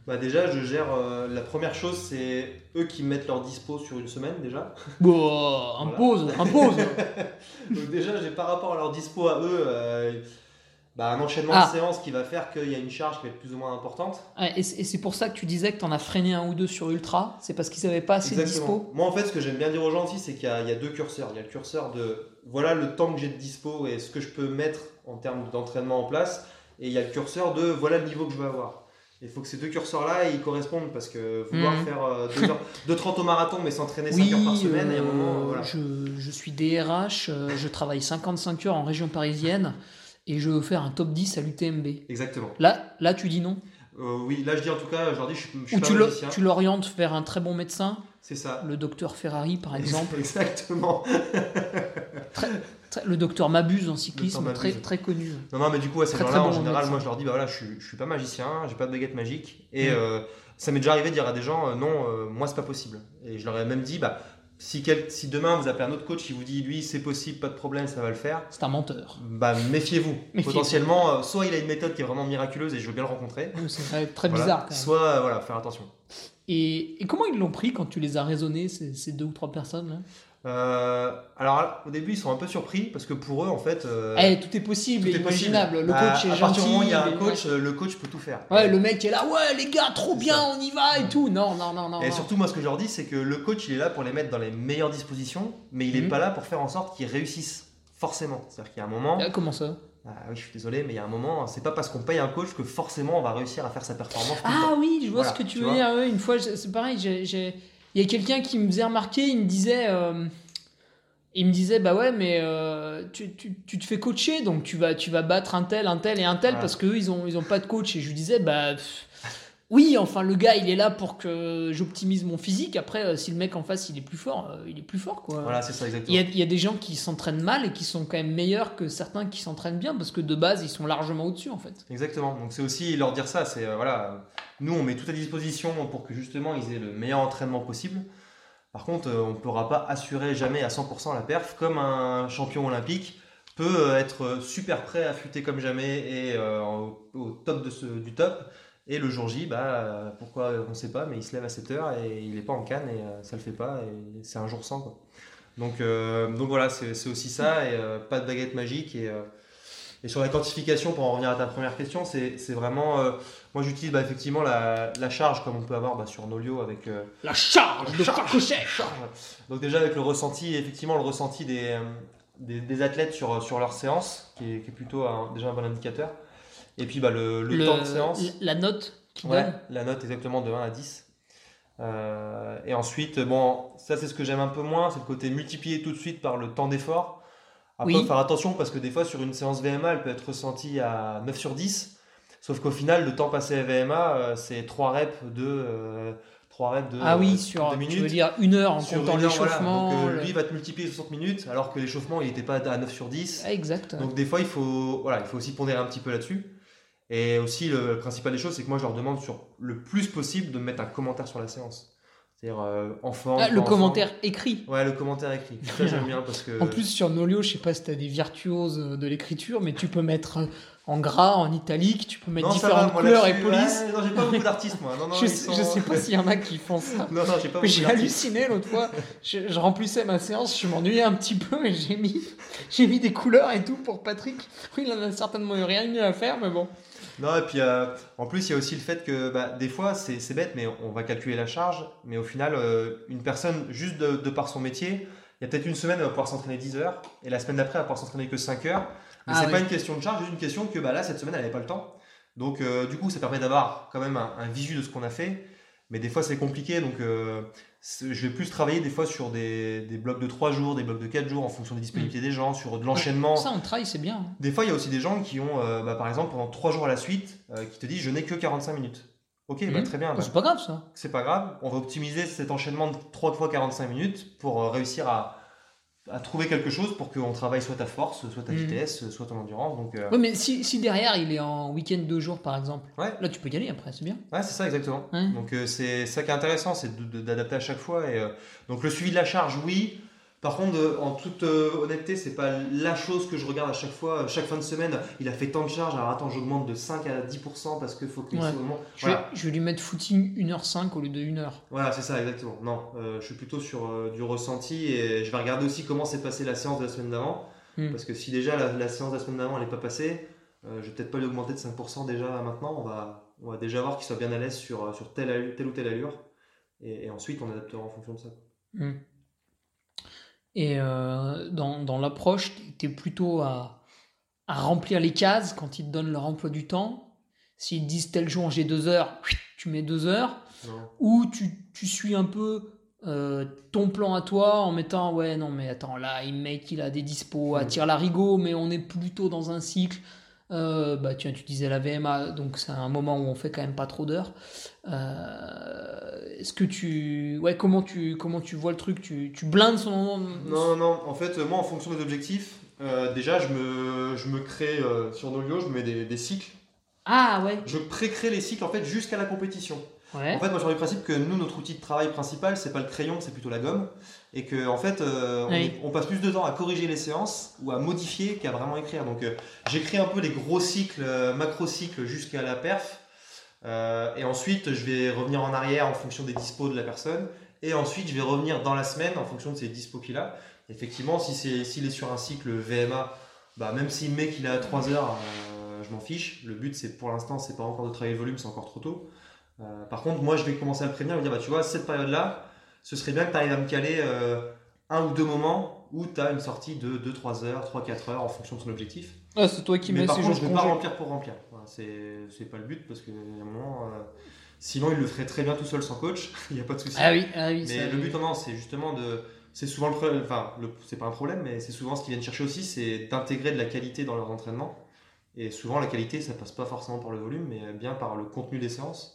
Bah déjà, je gère. euh, la première chose, c'est eux qui mettent leur dispo sur une semaine déjà. Bon, impose, impose Donc déjà, j'ai par rapport à leur dispo à eux, euh, bah, un enchaînement Ah. de séances qui va faire qu'il y a une charge qui va être plus ou moins importante. Et c'est pour ça que tu disais que tu en as freiné un ou deux sur Ultra, c'est parce qu'ils n'avaient pas assez de dispo. Moi, en fait, ce que j'aime bien dire aux gens aussi, c'est qu'il y, a- il y a deux curseurs. Il y a le curseur de voilà le temps que j'ai de dispo et ce que je peux mettre en termes d'entraînement en place. Et il y a le curseur de voilà le niveau que je veux avoir. Il faut que ces deux curseurs-là ils correspondent parce que vouloir Mhm. faire euh, 2 heures, 2,30 au marathon mais s'entraîner 5 Oui, heures par semaine, il y a un euh, moment. voilà. je, je suis DRH, euh, je travaille 55 heures en région parisienne et je veux faire un top 10 à l'UTMB. Exactement. Là, là, tu dis non? Euh, oui, là je dis en tout cas, je leur dis je suis, je suis Ou pas tu magicien. tu l'orientes vers un très bon médecin, C'est ça. le docteur Ferrari par exemple, Exactement. Très- le docteur Mabuse en cyclisme, très, très connu. Non, non, mais du coup, à ces gens-là, en bon général, médecin. moi je leur dis bah voilà, je je suis pas magicien, j'ai pas de baguette magique. Et Mm. euh, ça m'est déjà arrivé de dire à des gens euh, non, euh, moi c'est pas possible. Et je leur ai même dit bah si, quel- si demain vous appelez un autre coach qui vous dit lui c'est possible, pas de problème, ça va le faire, C'est un menteur. bah méfiez-vous. Potentiellement, euh, soit il a une méthode qui est vraiment miraculeuse et je veux bien le rencontrer. C'est très, très Voilà. bizarre quand même. Soit euh, voilà, faire attention. Et, et comment ils l'ont pris quand tu les as raisonnés, ces, ces deux ou trois personnes là? Euh, alors au début ils sont un peu surpris parce que pour eux en fait euh, Eh, tout est possible tout est possible. imaginable. Le À- coach est à partir du moment où il y a gentil, un coach, le coach peut tout faire. Ouais, le mec est là, ouais, les gars, trop bien, ça. on y va et tout. Non, non, non, non. Et non. surtout, moi, ce que je leur dis, c'est que le coach, il est là pour les mettre dans les meilleures dispositions, mais il n'est Mhm. pas là pour faire en sorte qu'ils réussissent forcément. C'est-à-dire qu'il y a un moment, Euh, comment ça? Ah oui, je suis désolé, mais il y a un moment, c'est pas parce qu'on paye un coach que forcément on va réussir à faire sa performance. Ah oui, je vois Voilà, ce que tu tu veux dire. ouais, une fois, c'est pareil, j'ai- il y a quelqu'un qui me faisait remarquer, il me disait, euh, il me disait, bah ouais, mais euh, tu, tu- tu te fais coacher, donc tu vas, tu vas battre un tel, un tel et un tel Ouais. parce qu'eux, ils ont, ils ont pas de coach. Et je lui disais, bah pff, oui, enfin, le gars, il est là pour que j'optimise mon physique. Après, euh, si le mec en face, il est plus fort, euh, il est plus fort, quoi. Voilà, c'est ça Il exactement. y, a, il y a des gens qui s'entraînent mal et qui sont quand même meilleurs que certains qui s'entraînent bien parce que de base, ils sont largement au-dessus, en fait. Exactement. Donc c'est aussi leur dire ça. C'est euh, voilà, nous on met tout à disposition pour que justement ils aient le meilleur entraînement possible. Par contre, on ne pourra pas assurer jamais à 100% la perf, comme un champion olympique peut être super prêt, affûté comme jamais et euh, au, au top de ce- du top. Et le jour J, bah, euh, pourquoi on ne sait pas, mais il se lève à 7 heures et il n'est pas en canne et euh, ça le fait pas et c'est un jour sans. Quoi. Donc, euh, donc voilà, c'est aussi ça et euh, pas de baguette magique. Et, et sur la quantification, pour en revenir à ta première question, c'est vraiment. moi j'utilise bah, effectivement la, la charge comme on peut avoir bah, sur Nolio avec. La charge de Farcochet charge. Donc déjà avec le ressenti, effectivement le ressenti des, des, des athlètes sur, sur leur séance, qui est, qui est plutôt un- déjà un bon indicateur. Et puis bah, le, le temps de séance. La note Ouais, donne. la note exactement de 1 à 10. Euh, et ensuite, bon, ça c'est ce que j'aime un peu moins, c'est le côté multiplié tout de suite par le temps d'effort. Après, Oui. faut faire attention parce que des fois sur une séance VMA, elle peut être ressentie à 9 sur 10. Sauf qu'au final, le temps passé à VMA, euh, c'est 3 reps de, euh, 3 reps de, Ah oui, sur, tu minutes. veux dire une heure en Sur comptant voilà. l'échauffement. Donc, euh, le- lui va te multiplier 60 minutes alors que l'échauffement il n'était pas à 9 sur 10. Ah, exact. Donc des fois, il faut, voilà, il faut aussi pondérer un petit peu là-dessus. Et aussi, le principal des choses, c'est que moi, je leur demande sur le plus possible de me mettre un commentaire sur la séance. C'est-à-dire euh, enfant. Ah, le enfant. commentaire écrit. Ouais, le commentaire écrit. Ça, j'aime bien parce que. En plus, sur Nolio, je sais pas si tu as des virtuoses de l'écriture, mais tu peux mettre euh, en gras, en italique, tu peux mettre Non, différentes va, moi, couleurs et polices. ouais, non, j'ai pas beaucoup d'artistes, moi. Non, non, je, sont- je sais pas s'il y en a qui font ça. Non, non, j'ai pas beaucoup j'ai halluciné l'autre fois. Je, je remplissais ma séance, je m'ennuyais un petit peu et j'ai mis, j'ai mis des couleurs et tout pour Patrick. Oui, il en a certainement eu rien de mieux à faire, mais bon. Non, et puis euh, en plus, il y a aussi le fait que bah, des fois, c'est c'est bête, mais on va calculer la charge. Mais au final, euh, une personne, juste de, de par son métier, il y a peut-être une semaine, elle va pouvoir s'entraîner 10 heures, et la semaine d'après, elle va pouvoir s'entraîner que 5 heures. Mais Ah c'est oui. pas une question de charge, c'est juste une question que bah, là, cette semaine, elle n'avait pas le temps. Donc, euh, du coup, ça permet d'avoir quand même un, un visu de ce qu'on a fait. Mais des fois, c'est compliqué. Donc, euh, je vais plus travailler des fois sur des, des blocs de 3 jours, des blocs de 4 jours, en fonction des disponibilités des gens, sur de l'enchaînement. Ça, on travaille, c'est bien. Des fois, il y a aussi des gens qui ont, euh, bah, par exemple, pendant 3 jours à la suite, euh, qui te disent je n'ai que 45 minutes. Ok, bah, Mhm. très bien, Oh, bah, c'est pas grave ça. c'est pas grave. On va optimiser cet enchaînement de 3 fois 45 minutes pour euh, réussir à, à trouver quelque chose pour qu'on travaille soit ta force, soit ta Mhm. vitesse, soit ton endurance. Donc, euh, Ouais, mais si, si derrière il est en week-end deux jours par exemple, Ouais. là tu peux y aller après, c'est bien. Ouais, c'est ça exactement. Donc euh, c'est ça qui est intéressant, c'est d'adapter à chaque fois. Et, euh, donc le suivi de la charge, oui. Par contre, euh, en toute euh, honnêteté, c'est pas la chose que je regarde à chaque fois. Chaque fin de semaine, il a fait tant de charges. Alors attends, j'augmente de 5 à 10% parce qu'il faut qu'il Ouais. moment. Je, vais, je vais lui mettre footing 1h05 au lieu de 1h. Voilà, c'est ça exactement. Non, euh, je suis plutôt sur euh, du ressenti et je vais regarder aussi comment s'est passée la séance de la semaine d'avant. Hmm. Parce que si déjà la, la séance de la semaine d'avant elle n'est pas passée, euh, je vais peut-être pas l'augmenter de 5% déjà maintenant. On va, on va déjà voir qu'il soit bien à l'aise sur, euh, sur telle, telle ou telle allure. Et, et ensuite, on adaptera en fonction de ça. Hmm. Et euh, dans, dans l'approche, tu es plutôt à, à remplir les cases quand ils te donnent leur emploi du temps. S'ils te disent tel jour j'ai deux heures, tu mets deux heures. Non. Ou tu, tu suis un peu euh, ton plan à toi en mettant ouais non mais attends là il mec il a des dispos à tir larigot mais on est plutôt dans un cycle Euh, bah tiens tu disais la VMA donc c'est un moment où on fait quand même pas trop d'heures. Euh, est-ce que tu ouais comment tu comment tu vois le truc? Tu, tu blindes son moment non, non, en fait, moi, en fonction des objectifs, euh, déjà, je me, je me crée sur Nolio, je me mets des, des cycles. ah ouais. Je pré-crée les cycles en fait jusqu'à la compétition. Ouais En fait, moi, je pars du principe que nous, notre outil de travail principal, c'est pas le crayon, c'est plutôt la gomme. Et que, en fait, euh, on, Oui. est- on passe plus de temps à corriger les séances ou à modifier qu'à vraiment écrire. Donc, euh, j'écris un peu les gros cycles, euh, macro-cycles jusqu'à la perf. Euh, et ensuite, je vais revenir en arrière en fonction des dispos de la personne. Et ensuite, je vais revenir dans la semaine en fonction de ses dispo qu'il a. Effectivement, si c'est s'il est sur un cycle VMA, bah, même s'il met qu'il à 3 heures, je m'en fiche. Le but, c'est pour l'instant, c'est pas encore de travailler le volume, c'est encore trop tôt. Euh, par contre, moi, je vais commencer à le prévenir, me dire, bah, tu vois, cette période-là, ce serait bien que tu arrives à me caler euh, un ou deux moments où tu as une sortie de 2-3 heures, 3-4 heures en fonction de son objectif. Ah, c'est toi qui mets ces jours je de vais pas remplir pour remplir. Voilà, c'est pas le but parce que un moment, euh, sinon il le ferait très bien tout seul sans coach, il n'y a pas de souci. Ah oui, ah oui. Mais ça- le but, non, c'est justement de. C'est souvent le problème, enfin, c'est pas un problème, mais c'est souvent ce qu'ils viennent chercher aussi, c'est d'intégrer de la qualité dans leur entraînement. Et souvent, la qualité, ça passe pas forcément par le volume, mais bien par le contenu des séances.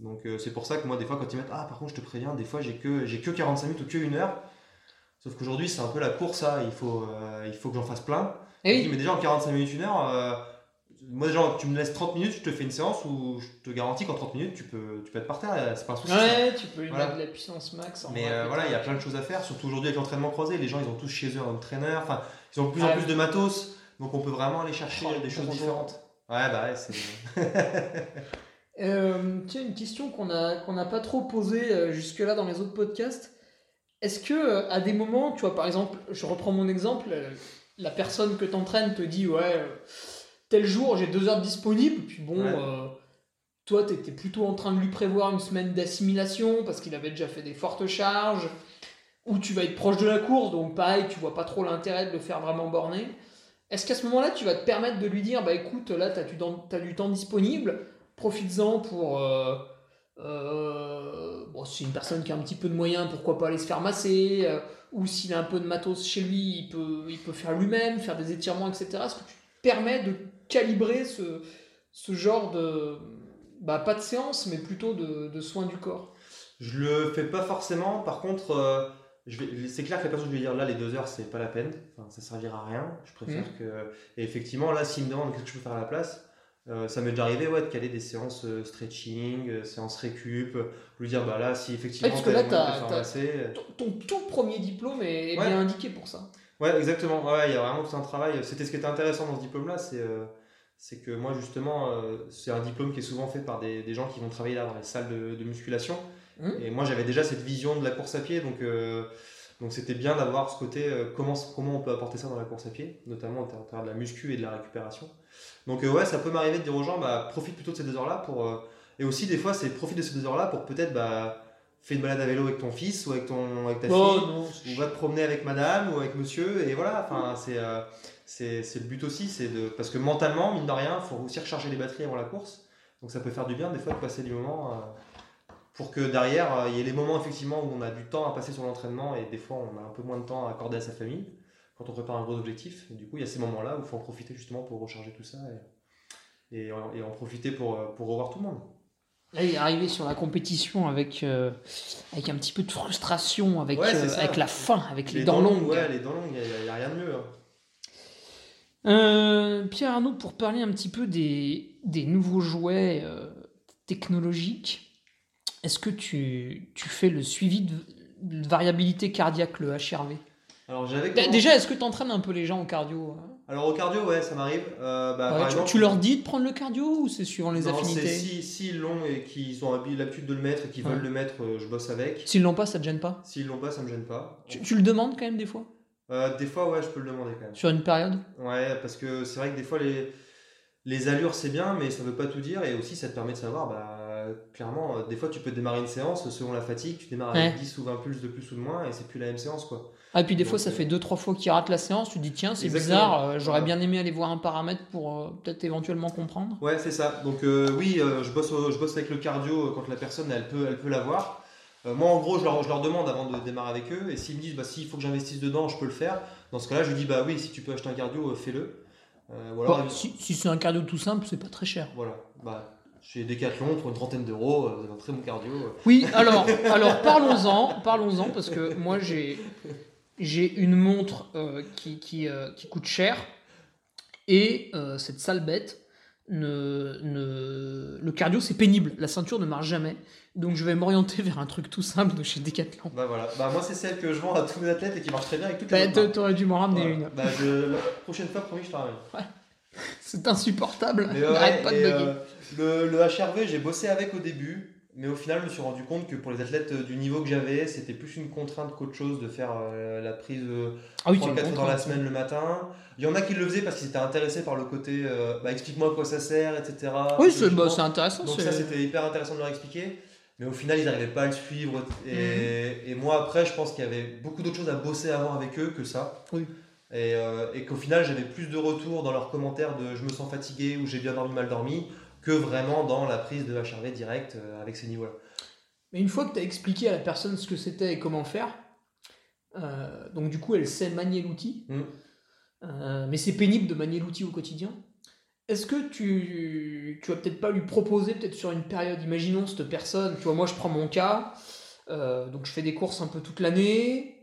Donc, euh, c'est pour ça que moi, des fois, quand ils mettent Ah, par contre, je te préviens, des fois, j'ai que, j'ai que 45 minutes ou que 1 heure. Sauf qu'aujourd'hui, c'est un peu la course, ça. Il faut, euh, il faut que j'en fasse plein. Eh oui. dis, mais déjà en 45 minutes, une heure, euh, moi déjà tu me laisses 30 minutes, je te fais une séance où je te garantis qu'en 30 minutes tu peux, tu peux être par terre, c'est pas un souci. ça. Ouais, tu peux lui Voilà. mettre de la puissance max. en Mais voilà, il y a plein de choses à faire, surtout aujourd'hui avec l'entraînement croisé, les gens ils ont tous chez eux un entraîneur, enfin ils ont de plus en plus oui. de matos, donc on peut vraiment aller chercher Oh, des choses différentes. Ouais, bah ouais, c'est. Euh, tiens, une question qu'on a qu'on n'a pas trop posée euh, jusque-là dans les autres podcasts. Est-ce que euh, à des moments, tu vois, par exemple, je reprends mon exemple, euh, la personne que t'entraînes te dit ouais, tel jour j'ai deux heures disponibles, puis bon, Ouais. euh, toi t'étais plutôt en train de lui prévoir une semaine d'assimilation parce qu'il avait déjà fait des fortes charges, ou tu vas être proche de la course, donc pareil, tu vois pas trop l'intérêt de le faire vraiment borné. Est-ce qu'à ce moment-là, tu vas te permettre de lui dire, bah écoute, là, tu as, du temps disponible, profites-en pour... euh, euh, bon, si c'est une personne qui a un petit peu de moyens, pourquoi pas aller se faire masser, euh, ou s'il a un peu de matos chez lui, il peut, il peut faire lui-même, faire des étirements, etc. Est-ce que tu te permets de calibrer ce, ce genre de... Bah, pas de séance, mais plutôt de, de soins du corps? Je le fais pas forcément, par contre, euh, c'est clair que la personne, je vais dire là, les deux heures, c'est pas la peine, enfin, ça servira à rien. Je préfère Mhm. que. Et effectivement, là, s'il me demande qu'est-ce que je peux faire à la place, euh, ça m'est déjà arrivé ouais, de caler des séances euh, stretching, euh, séances récup, lui dire bah là, si effectivement. Ouais, parce que là, t'as- t'as- euh, ton, ton tout premier diplôme est, est Ouais. bien indiqué pour ça. Ouais, exactement. Ouais, il y a vraiment tout un travail. C'était ce qui était intéressant dans ce diplôme-là, c'est euh, c'est que moi justement, c'est un diplôme qui est souvent fait par des, des gens qui vont travailler là dans les salles de, de musculation. Mhm. Et moi, j'avais déjà cette vision de la course à pied, donc donc c'était bien d'avoir ce côté comment comment on peut apporter ça dans la course à pied, notamment au travers de la muscu et de la récupération. Donc euh, ouais, ça peut m'arriver de dire aux gens, bah profite plutôt de ces deux heures-là pour euh, et aussi des fois, c'est profite de ces deux heures-là pour peut-être bah fais une balade à vélo avec ton fils ou avec ton avec ta Oh fille ou va te promener avec madame ou avec monsieur et voilà enfin c'est euh, c'est c'est le but aussi c'est de parce que mentalement mine de rien faut aussi recharger les batteries avant la course donc ça peut faire du bien des fois de passer du moment euh, pour que derrière euh, il y ait les moments effectivement où on a du temps à passer sur l'entraînement et des fois on a un peu moins de temps à accorder à sa famille quand on prépare un gros objectif et du coup il y a ces moments là où il faut en profiter justement pour recharger tout ça et, et, en, et en profiter pour, euh, pour revoir tout le monde Là, il est arrivé sur la compétition avec, euh, avec un petit peu de frustration, avec, Ouais, euh, avec la faim, avec les, dents dents longues. ouais les dents longues il n'y a, rien de mieux hein. Euh, Pierre Arnaud, pour parler un petit peu des, des nouveaux jouets technologiques, est-ce que tu, tu fais le suivi de, de variabilité cardiaque, le HRV alors j'avais D- commencé- Déjà, est-ce que tu entraînes un peu les gens au cardio hein? Alors au cardio ouais ça m'arrive Euh, bah, Ouais, tu, exemple- tu leur dis de prendre le cardio ou c'est suivant les Non, affinités? si s'ils l'ont et qu'ils ont l'habitude de le mettre et qu'ils Ouais. veulent le mettre, euh, je bosse avec. S'ils l'ont pas, ça te gêne pas? S'ils l'ont pas, ça me gêne pas. tu, tu le demandes quand même des fois? Euh, des fois, ouais, je peux le demander quand même. Sur une période? Ouais, parce que c'est vrai que des fois, les, les allures, c'est bien, mais ça veut pas tout dire. Et aussi, ça te permet de savoir, bah, clairement, euh, des fois, tu peux démarrer une séance selon la fatigue. Tu démarres avec Ouais. 10 ou 20 pulses de plus ou de moins et c'est plus la même séance, quoi. Ah, et puis des fois, ça euh, fait 2-3 fois qu'ils ratent la séance, tu te dis tiens, c'est bizarre, euh, j'aurais bien aimé aller voir un paramètre pour peut-être éventuellement comprendre. Ouais, c'est ça. Donc oui, je, bosse, je bosse avec le cardio quand la personne, elle peut, elle peut l'avoir. Moi, en gros, je leur, je leur demande avant de démarrer avec eux. Et s'ils me disent, bah, s'il faut que j'investisse dedans, je peux le faire. Dans ce cas-là, je lui dis, bah oui, si tu peux acheter un cardio, fais-le. Euh, Bon, si si c'est un cardio tout simple, c'est pas très cher. Voilà. Bah, chez Decathlon, pour une trentaine d'euros, euh, vous avez un très bon cardio. euh. Oui, alors, alors parlons-en, parlons-en, parce que moi j'ai j'ai une montre euh, qui, qui, euh, qui coûte cher et euh, cette sale bête, ne, ne... le cardio c'est pénible, la ceinture ne marche jamais, donc je vais m'orienter vers un truc tout simple de chez Decathlon. Bah voilà. Bah moi, c'est celle que je vends à tous mes athlètes et qui marche très bien avec toutes Bah, les marques. T'aurais dû m'en ramener Voilà. une. Bah, je- la prochaine fois, promis, je t'en ramène. C'est insupportable, Mais ouais, n'arrête pas de bugger. euh, le, le HRV, j'ai bossé avec au début. Mais au final, je me suis rendu compte que pour les athlètes du niveau que j'avais, c'était plus une contrainte qu'autre chose de faire euh, la prise euh, Ah oui, 3-4 c'est une fois dans la semaine le matin. Il y en a qui le faisaient parce qu'ils étaient intéressés par le côté euh, bah, explique-moi à quoi ça sert, etc. Oui, c'est bah, intéressant. Donc ça c'était hyper intéressant de leur expliquer. Mais au final ils n'arrivaient pas à le suivre. Et, Mhm. et moi après je pense qu'il y avait beaucoup d'autres choses à bosser avant avec eux que ça. Oui. Et, euh, et qu'au final j'avais plus de retours dans leurs commentaires de je me sens fatigué ou j'ai bien dormi, mal dormi que vraiment dans la prise de HRV direct euh, avec ces niveaux-là. Mais une fois que tu as expliqué à la personne ce que c'était et comment faire, euh, donc du coup elle sait manier l'outil, Mm. Mais c'est pénible de manier l'outil au quotidien. Est-ce que tu, tu vas peut-être pas lui proposer, peut-être sur une période, imaginons cette personne, tu vois, moi je prends mon cas, donc je fais des courses un peu toute l'année,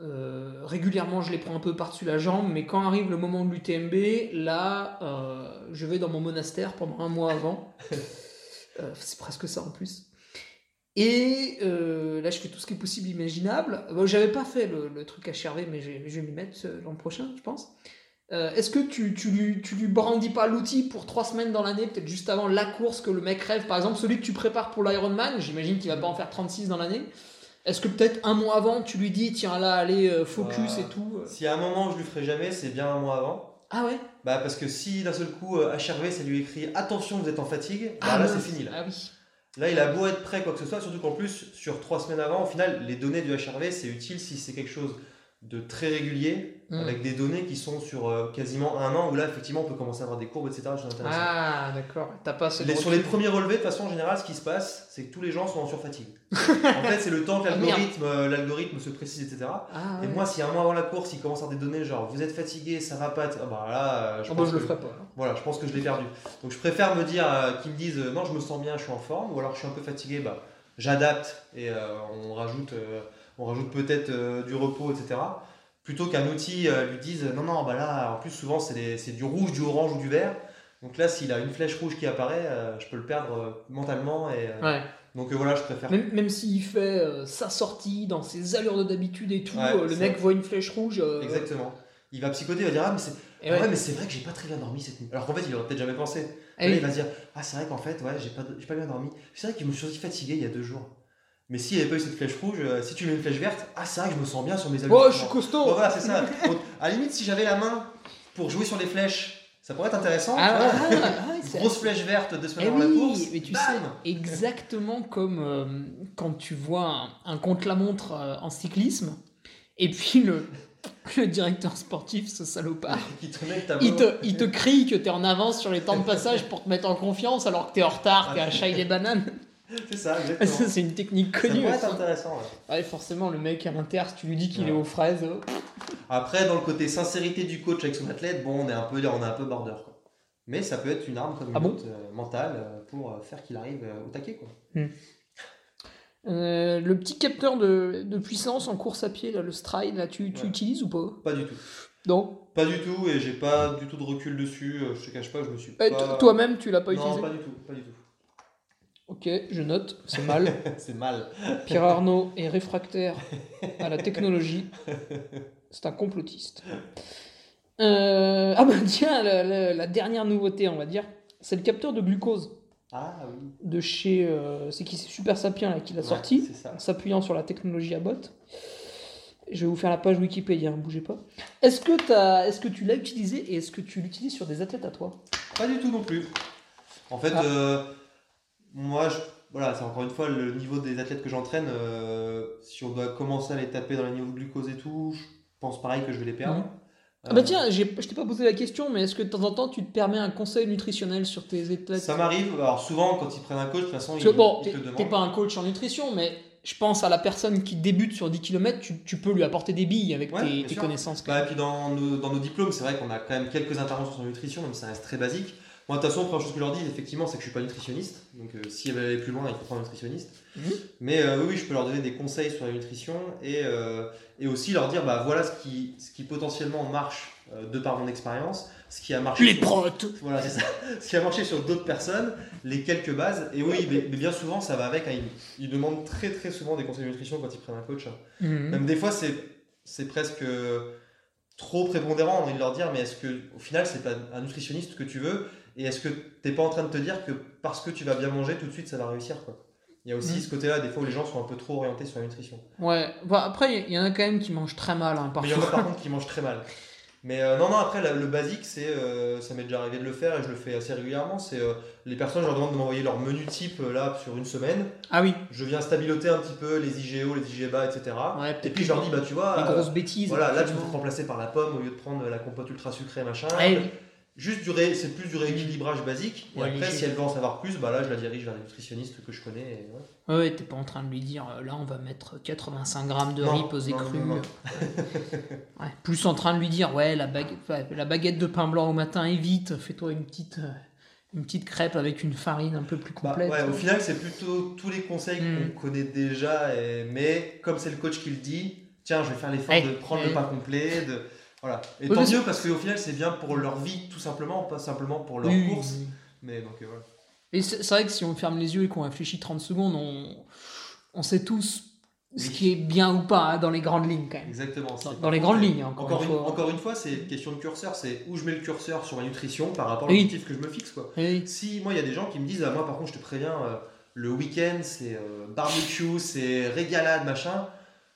euh, régulièrement je les prends un peu par-dessus la jambe, mais quand arrive le moment de l'UTMB, là euh, je vais dans mon monastère pendant un mois avant. Euh, c'est presque ça en plus. Et là, je fais tout ce qui est possible, imaginable. Bon, J'avais pas fait le, le truc HRV, mais je, je vais m'y mettre l'an prochain, je pense. Est-ce que tu, tu, lui, tu lui brandis pas l'outil pour trois semaines dans l'année, peut-être juste avant la course que le mec rêve? Par exemple, celui que tu prépares pour l'Ironman, j'imagine qu'il va pas en faire 36 dans l'année. Est-ce que peut-être un mois avant, tu lui dis, tiens là, allez, euh, focus Ouais. et tout euh. Y a un moment je le ferai jamais, c'est bien un mois avant. Ah ouais? Bah parce que si d'un seul coup euh, HRV ça lui écrit attention vous êtes en fatigue, bah Ah là mince. c'est fini là. Ah oui. Là, il a beau être prêt, quoi que ce soit, surtout qu'en plus, sur trois semaines avant, au final, les données du HRV, c'est utile si c'est quelque chose de très régulier, Mm. avec des données qui sont sur euh, quasiment un an, où là, effectivement, on peut commencer à avoir des courbes, etc. Ah d'accord. T'as pas Les- sur les premiers relevés, de façon générale, ce qui se passe, c'est que tous les gens sont en surfatigue. en fait, c'est le temps que Ah, l'algorithme euh, l'algorithme se précise, etc. Ah, Et ouais. moi, si un mois avant la course, il commence à avoir des données genre vous êtes fatigué, ça va pas, ah bah là, euh, je Ah, pense bah, je le que- ferai pas. alors. voilà, je pense que je l'ai perdu. Donc je préfère me dire euh, qu'ils me disent non, je me sens bien, je suis en forme, ou alors je suis un peu fatigué, bah, j'adapte et on rajoute, on rajoute peut-être euh, du repos, etc. Plutôt qu'un outil euh, lui dise non, non, bah là, en plus souvent c'est du rouge, du orange ou du vert. Donc là, s'il a une flèche rouge qui apparaît, euh, je peux le perdre mentalement. Et, Ouais. Donc voilà, je préfère. Même, même s'il fait sa sortie dans ses allures de d'habitude et tout, Ouais, le mec vrai. voit une flèche rouge. Exactement. Il va psychoter, il va dire ah mais c'est et ah ouais. ouais, mais c'est vrai que j'ai pas très bien dormi cette nuit. Alors qu'en fait, il aurait peut-être jamais pensé. Eh Et là, oui. il va se dire Ah, c'est vrai qu'en fait, ouais, j'ai pas, pas bien dormi. C'est vrai que je me suis fatigué il y a deux jours. Mais s'il n'y avait pas eu cette flèche rouge, euh, si tu mets une flèche verte, ah, c'est vrai que je me sens bien sur mes allures. Oh, je suis costaud Bon, voilà, c'est ça. Donc, à la limite, si j'avais la main pour jouer sur les flèches, ça pourrait être intéressant. Ah, tu vois. ah, ah, ouais, c'est- Grosse flèche verte deux Eh semaines avant la oui, course. mais tu bam sais, exactement comme euh, quand tu vois un, un contre-la-montre euh, en cyclisme, et puis le, le directeur sportif, ce salopard, Qui te met ta il te, il te crie que t'es en avance sur les temps de passage pour te mettre en confiance alors que t'es en retard, t'es à chaille les bananes. C'est ça, Ça, exactement. c'est une technique Ça connue. pourrait être ça. intéressant. ouais. Ouais, forcément, le mec à l'inter, si tu lui dis qu'il Ouais. est aux fraises, euh, Après, dans le côté sincérité du coach avec son athlète, bon, on est un peu, on est un peu border. Quoi. Mais ça peut être une arme comme une Ah bon autre, euh, mentale euh, pour euh, faire qu'il arrive au taquet. Quoi. Euh, le petit capteur de, de puissance en course à pied, là, le stride, là, tu, tu Ouais. utilises ou pas? Pas du tout. Non? Pas du tout, et j'ai pas du tout de recul dessus. Je te cache pas, je me suis pas. to- Toi-même, tu l'as pas Non, utilisé? pas du tout, pas du tout. Ok, je note, c'est mal. C'est mal. Pierre Arnaud est réfractaire à la technologie. C'est un complotiste. Euh, ah bah tiens, la, la- la dernière nouveauté, on va dire, c'est le capteur de glucose Ah oui. de chez... euh, c'est qui C'est Super Sapien là, qui l'a Ouais, sorti, en s'appuyant sur la technologie à botte. Je vais vous faire la page Wikipédia, ne bougez pas. Est-ce que, est-ce que tu l'as utilisé et est-ce que tu l'utilises sur des athlètes à toi? Pas du tout non plus. En fait, Ah. euh, moi, je- voilà, c'est encore une fois le niveau des athlètes que j'entraîne. euh, si on doit commencer à les taper dans le niveau de glucose et tout, je pense pareil que je vais les perdre. Mhm. Ah bah Euh, tiens, je t'ai pas posé la question, mais est-ce que de temps en temps tu te permets un conseil nutritionnel sur tes athlètes? Ça m'arrive. Alors souvent, quand ils prennent un coach, de toute façon, Parce ils, bon, te le t'es demandent. pas un coach en nutrition, mais je pense à la personne qui débute sur 10 km, tu, tu peux lui apporter des billes avec Ouais, tes, connaissances. Bah, et puis dans nos, dans nos diplômes, c'est vrai qu'on a quand même quelques interventions sur la nutrition, même si ça reste très basique. Moi, de toute façon, la première chose que je leur dis, effectivement, c'est que je suis pas nutritionniste. Donc, euh, si elle veut aller plus loin, il faut prendre un nutritionniste. Mhm. Mais euh, oui, je peux leur donner des conseils sur la nutrition et, euh, et aussi leur dire, bah voilà ce qui, ce qui potentiellement marche euh, de par mon expérience, ce qui a marché. Les sur- protes Voilà, c'est ça. Ce qui a marché sur d'autres personnes, les quelques bases. Et oui, mais, mais bien souvent, ça va avec. hein. Ils, ils demandent très très souvent des conseils de nutrition quand ils prennent un coach. hein. Mhm. Même des fois, c'est, c'est presque trop prépondérant envie de leur dire, mais est-ce que au final, c'est pas un nutritionniste que tu veux? Et est-ce que t'es pas en train de te dire que parce que tu vas bien manger, tout de suite, ça va réussir quoi? Il y a aussi Mm. ce côté-là, des fois où les gens sont un peu trop orientés sur la nutrition. Ouais, bah, après, il y en a quand même qui mangent très mal, hein, il y en a par contre qui mangent très mal. Mais euh, non, non, après, la- le basique, c'est, euh, ça m'est déjà arrivé de le faire et je le fais assez régulièrement. C'est euh, les personnes, je leur demande de m'envoyer leur menu type là sur une semaine. Ah oui, Je viens stabiloter un petit peu les IGO, les IGBA, etc. Ouais, et puis je leur dis, bah tu vois, les euh, grosses bêtises. voilà, là tu peux te remplacer par la pomme au lieu de prendre la compote ultra sucrée, machin. Oui. Juste du ré- c'est plus du rééquilibrage basique. Et Ouais, après, si elle veut en savoir plus, bah là je la dirige vers des nutritionnistes que je connais. et. Ouais, ouais, t'es pas en train de lui dire euh, là on va mettre 85 grammes de Non, riz posé non, cru. non, non. Ouais, plus en train de lui dire ouais la, baguette de pain blanc au matin évite, fais-toi une petite, euh, une petite crêpe avec une farine un peu plus Bah, complète. ouais, au final, c'est plutôt tous les conseils Mm. qu'on connaît déjà, et- mais comme c'est le coach qui le dit, tiens, je vais faire l'effort Ouais, de prendre le pain complet. De... Voilà. Et Oui, tant mieux parce qu'au final, c'est bien pour leur vie, tout simplement, pas simplement pour leur Oui, course. oui. Mais donc, euh, voilà. Et c'est vrai que si on ferme les yeux et qu'on réfléchit 30 secondes, on, on sait tous ce qui est bien ou pas hein, dans les grandes lignes quand même. Exactement. Dans, les grandes lignes, hein, encore, Encore une fois. encore une fois, c'est une question de curseur, c'est où je mets le curseur sur ma nutrition par rapport à l'objectif que je me fixe. Quoi. Si moi, il y a des gens qui me disent, ah, moi par contre, je te préviens, euh, le week-end, c'est euh, barbecue, c'est régalade, machin.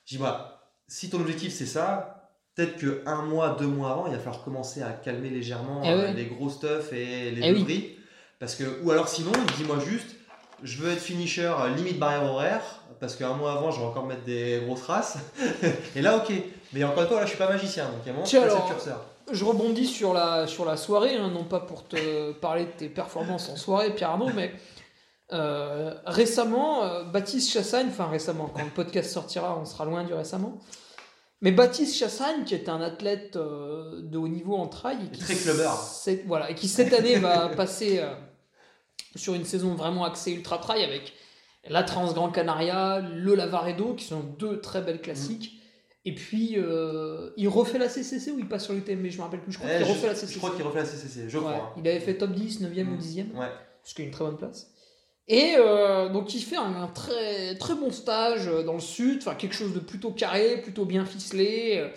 Je dis, bah, si ton objectif c'est ça, peut-être que un mois, deux mois avant, il va falloir commencer à calmer légèrement Eh euh, les gros stuff et les Eh oui. beuveries. Parce que, ou alors sinon, dis-moi juste, je veux être finisher euh, limite barrière horaire, parce qu'un mois avant, je vais encore mettre des grosses races. et là, ok. Mais encore une fois, là, je suis pas magicien, donc il y a un moment, Tiens, alors, le curseur. Je rebondis sur la, sur la soirée, hein, non pas pour te parler de tes performances en soirée, Pierre Arnaud, mais euh, récemment, euh, Baptiste Chassagne, enfin récemment, quand le podcast sortira, on sera loin du récemment, mais Baptiste Chassagne, qui est un athlète euh, de haut niveau en trail, et qui, Très cette- voilà, et qui cette année va passer euh, sur une saison vraiment axée ultra trail avec la Trans Gran Canaria, le Lavaredo, qui sont deux très belles classiques. Et puis, euh, il refait la CCC ou il passe sur l'UTMB Je me rappelle plus. Je crois Eh, qu'il refait la CCC. je crois qu'il refait la CCC, je crois. Il avait fait top 10, 9e ou Mm. 10e, Ouais. ce qui est une très bonne place. Et euh, donc, il fait un, un très, très bon stage euh, dans le sud, enfin quelque chose de plutôt carré, plutôt bien ficelé, euh,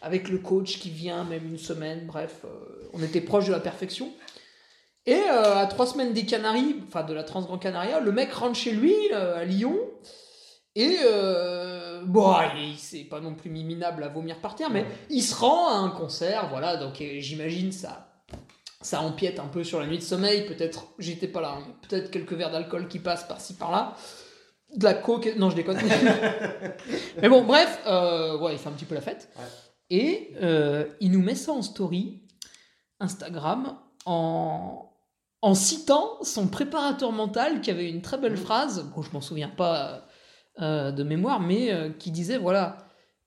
avec le coach qui vient même une semaine. Bref, euh, on était proche de la perfection. Et à trois semaines des Canaries, enfin de la Transgran Canaria, le mec rentre chez lui à Lyon. Et bon, il, c'est pas non plus miminable à vomir par terre, mais il se rend à un concert, voilà. Donc j'imagine ça, ça empiète un peu sur la nuit de sommeil. Peut-être, j'étais pas là, hein, peut-être quelques verres d'alcool qui passent par-ci par-là. De la coke, non je déconne. mais bon, bref, euh, ouais, il fait un petit peu la fête. Ouais. Et euh, il nous met ça en story Instagram en, en citant son préparateur mental qui avait une très belle Mhm. phrase, bon, je m'en souviens pas euh, de mémoire, mais euh, qui disait voilà,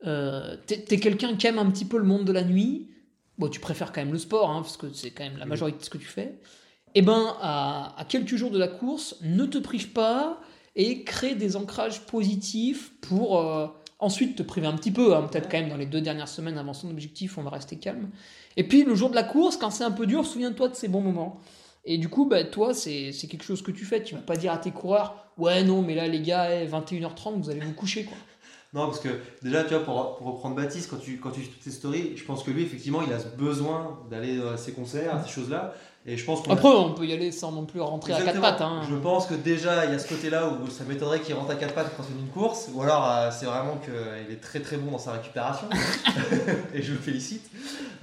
t'es t'es quelqu'un qui aime un petit peu le monde de la nuit, bon, tu préfères quand même le sport, hein, parce que c'est quand même la majorité de ce que tu fais. Et ben, à, à quelques jours de la course, ne te prive pas et crée des ancrages positifs pour euh, ensuite te priver un petit peu, hein, peut-être quand même dans les deux dernières semaines avant son objectif, on va rester calme. Et puis le jour de la course, quand c'est un peu dur, souviens-toi de ces bons moments. Et du coup, bah, toi, c'est c'est quelque chose que tu fais. Tu vas pas dire à tes coureurs, ouais, non, mais là, les gars, eh, 21h30, vous allez vous coucher, quoi. Non, parce que déjà, tu vois, pour, pour reprendre Baptiste, quand tu, quand tu fais toutes tes stories, je pense que lui, effectivement, il a ce besoin d'aller à ses concerts, à ces choses-là. Et je pense a- Après, on peut y aller sans non plus rentrer à quatre pattes. Hein. Je pense que déjà, il y a ce côté-là où ça m'étonnerait qu'il rentre à quatre pattes quand c'est une course, ou alors euh, c'est vraiment qu'il est très très bon dans sa récupération, et je le félicite.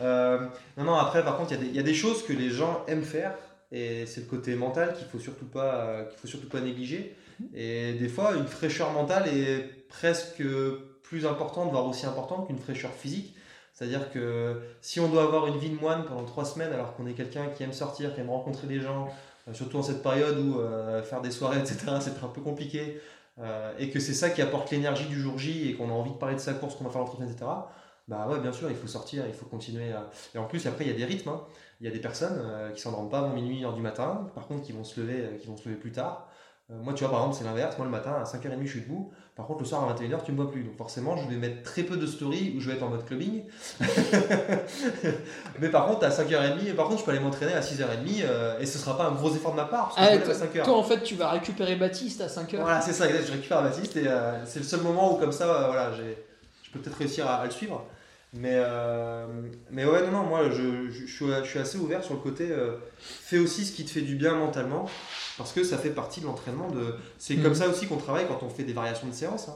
Euh, non, non, après, par contre, il y a des- il y, a des choses que les gens aiment faire, et c'est le côté mental qu'il faut surtout pas, euh, qu'il faut surtout pas négliger. Et des fois, une fraîcheur mentale est presque plus importante, voire aussi importante qu'une fraîcheur physique. C'est-à-dire que si on doit avoir une vie de moine pendant trois semaines alors qu'on est quelqu'un qui aime sortir, qui aime rencontrer des gens, euh, surtout en cette période où euh, faire des soirées, etc., c'est un peu compliqué, euh, et que c'est ça qui apporte l'énergie du jour J et qu'on a envie de parler de sa course, qu'on va faire l'entretien, etc., bah ouais, bien sûr, il faut sortir, il faut continuer. à- Et en plus, après, il y a des rythmes. hein. Il y a des personnes qui s'endorment pas avant minuit, 1h du matin, par contre, qui vont se lever, qui vont se lever plus tard. Euh, moi, tu vois, par exemple, c'est l'inverse. Moi, le matin, à 5h30, je suis debout. Par contre, le soir, à 21h, tu me vois plus. Donc, forcément, je vais mettre très peu de stories où je vais être en mode clubbing. Mais par contre, à 5h30, par contre, je peux aller m'entraîner à 6h30 euh, et ce sera pas un gros effort de ma part parce que Ah, je toi, à 5h. toi, en fait, tu vas récupérer Baptiste à 5h. Voilà, c'est ça, exact. Je récupère Baptiste et euh, c'est le seul moment où, comme ça, euh, voilà, j'ai- je peux peut-être réussir à, à le suivre. Mais, mais ouais, non, non, moi je, je, je suis, je suis assez ouvert sur le côté fais aussi ce qui te fait du bien mentalement parce que ça fait partie de l'entraînement. De... C'est Mhm. comme ça aussi qu'on travaille quand on fait des variations de séances. hein.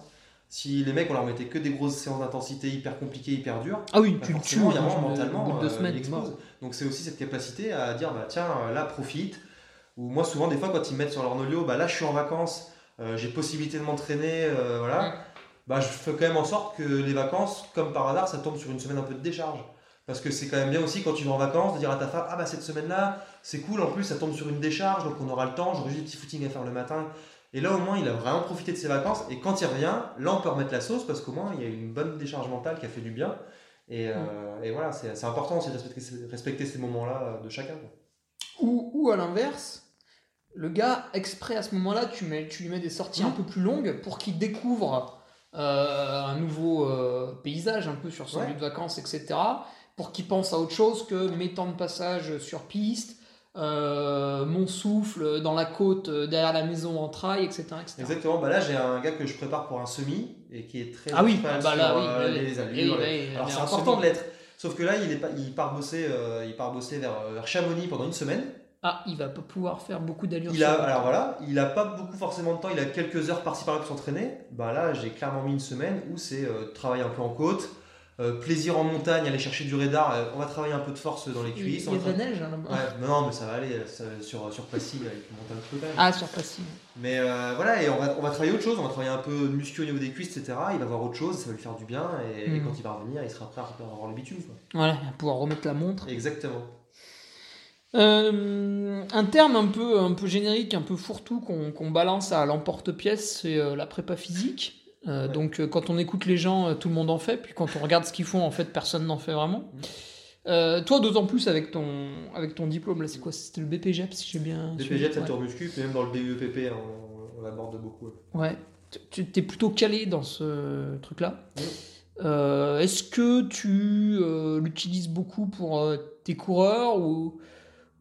Si les mecs on leur mettait que des grosses séances d'intensité hyper compliquées, hyper dures, Ah oui, bah tu le tues il y a un mentalement, de deux euh, semaines. il explose. Donc c'est aussi cette capacité à dire bah tiens euh, là profite. Ou moi souvent des fois quand ils me mettent sur leur nolio, bah là je suis en vacances, euh, j'ai possibilité de m'entraîner, euh, voilà. Bah je fais quand même en sorte que les vacances, comme par hasard, ça tombe sur une semaine un peu de décharge. Parce que c'est quand même bien aussi quand tu vas en vacances de dire à ta femme ah bah cette semaine là c'est cool en plus ça tombe sur une décharge donc on aura le temps, j'aurai juste des petits footings à faire le matin. Et là au moins il a vraiment profité de ses vacances et quand il revient, là on peut remettre la sauce parce qu'au moins il y a une bonne décharge mentale qui a fait du bien. Et, euh, et voilà, c'est important aussi de respecter, ces- respecter ces moments-là de chacun. quoi. Ou, ou à l'inverse, le gars, exprès à ce moment-là, tu, mets, tu lui mets des sorties Mhm. un peu plus longues pour qu'il découvre euh, un nouveau euh, paysage un peu sur son Ouais. lieu de vacances, etc. Pour qu'il pense à autre chose que mes temps de passage sur piste, euh, mon souffle dans la côte euh, derrière la maison en trail, etc. etc. Exactement, bah là j'ai un gars que je prépare pour un semi et qui est très Ah oui, ah bah là, sur, oui, euh, oui, les allures. les- Alors c'est important de l'être. Sauf que là il, est pas, il part bosser, euh, il part bosser vers, vers Chamonix pendant une semaine. Ah, il va pas pouvoir faire beaucoup d'allures. Il a, alors voilà, il a pas beaucoup forcément de temps, il a quelques heures par-ci par-là pour s'entraîner. Bah là j'ai clairement mis une semaine où c'est euh, travail un peu en côte, euh, plaisir en montagne, aller chercher du radar, euh, on va travailler un peu de force dans les Il, il cuisses. y a de la neige hein, là-bas. Ouais, non, mais ça va aller ça- sur, sur Passy, un peu quand même. Ah, sur Passy. Mais euh, voilà, et on va, on va travailler autre chose, on va travailler un peu de muscu au niveau des cuisses, etc. Il va voir autre chose, ça va lui faire du bien, et, et Mhm. quand il va revenir, il sera prêt à avoir le bitume. quoi. Voilà, pouvoir remettre la montre. Exactement. Euh, un terme un peu, un peu générique, un peu fourre-tout qu'on balance à l'emporte-pièce, c'est euh, la prépa physique. Euh, Ouais. Donc euh, quand on écoute les gens, euh, tout le monde en fait, puis quand on regarde ce qu'ils font, en fait, personne n'en fait vraiment. Euh, toi, d'autant plus avec ton, avec ton diplôme, là, c'est quoi? C'était le BPGEP, si j'ai bien suivi DPG, ça ouais. muscu, puis même dans le BUEPP, on, on l'aborde beaucoup. ouais. Tu es plutôt calé dans ce truc-là. Euh, Est-ce que tu euh, l'utilises beaucoup pour euh, tes coureurs ou,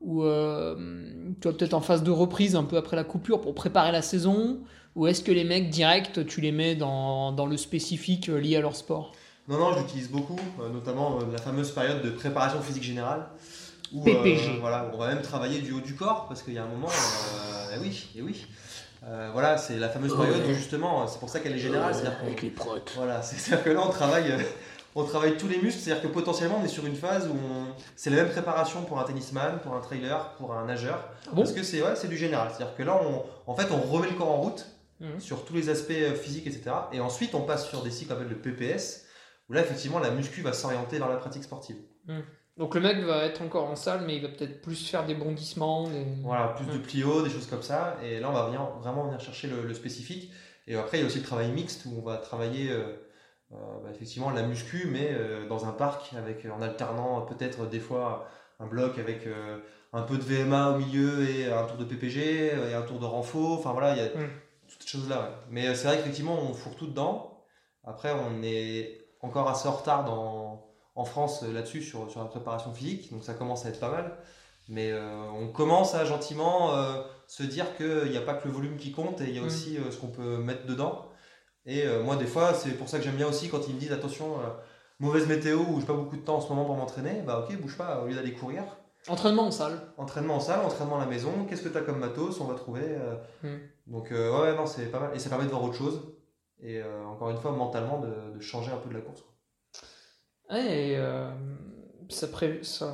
ou tu vois peut-être en phase de reprise un peu après la coupure pour préparer la saison? Ou est-ce que les mecs direct tu les mets dans, dans le spécifique euh, lié à leur sport? Non, non, je l'utilise beaucoup, euh, notamment euh, la fameuse période de préparation physique générale. Où, PPG. euh, voilà, on va même travailler du haut du corps, parce qu'il y a un moment, euh, eh oui, et oui. Euh, voilà, c'est la fameuse période où justement, c'est pour ça qu'elle est générale, c'est-à-dire qu'on Avec les protes. Voilà, c'est- c'est-à-dire que là on travaille, euh, on travaille tous les muscles, c'est-à-dire que potentiellement on est sur une phase où on- c'est la même préparation pour un tennisman, pour un trailer, pour un nageur, Ah bon? Parce que c'est ouais, c'est du général, c'est-à-dire que là on, en fait on remet le corps en route Mhm. sur tous les aspects euh, physiques, etc. Et ensuite on passe sur des cycles qu'on appelle le PPS, où là effectivement la muscu va s'orienter vers la pratique sportive. Donc le mec va être encore en salle mais il va peut-être plus faire des bondissements. des- Voilà, plus de Mhm. plio, des choses comme ça, et là on va venir, vraiment venir chercher le, le spécifique. Et après il y a aussi le travail mixte où on va travailler euh, euh, bah, effectivement la muscu, mais euh, dans un parc, avec, en alternant peut-être des fois un bloc avec un peu de VMA au milieu et un tour de PPG et un tour de renfo. Enfin voilà, il y a Mm. Toutes ces choses-là. ouais. Mais euh, c'est vrai qu'effectivement on fourre tout dedans. Après on est encore assez en retard dans, en France euh, là-dessus sur, sur la préparation physique, donc ça commence à être pas mal. Mais euh, on commence à gentiment euh, se dire qu'il n'y a pas que le volume qui compte et il y a Mm. aussi euh, ce qu'on peut mettre dedans. Et moi, des fois, c'est pour ça que j'aime bien aussi quand ils me disent attention, mauvaise météo ou j'ai pas beaucoup de temps en ce moment pour m'entraîner, bah ok, bouge pas, au lieu d'aller courir, Entraînement en salle. entraînement en salle, entraînement à la maison, qu'est-ce que tu as comme matos, on va trouver. euh. Mm. Donc, euh, ouais, non, c'est pas mal. Et ça permet de voir autre chose. Et euh, encore une fois, mentalement, de, de changer un peu de la course. Ouais, et ça pré- ça-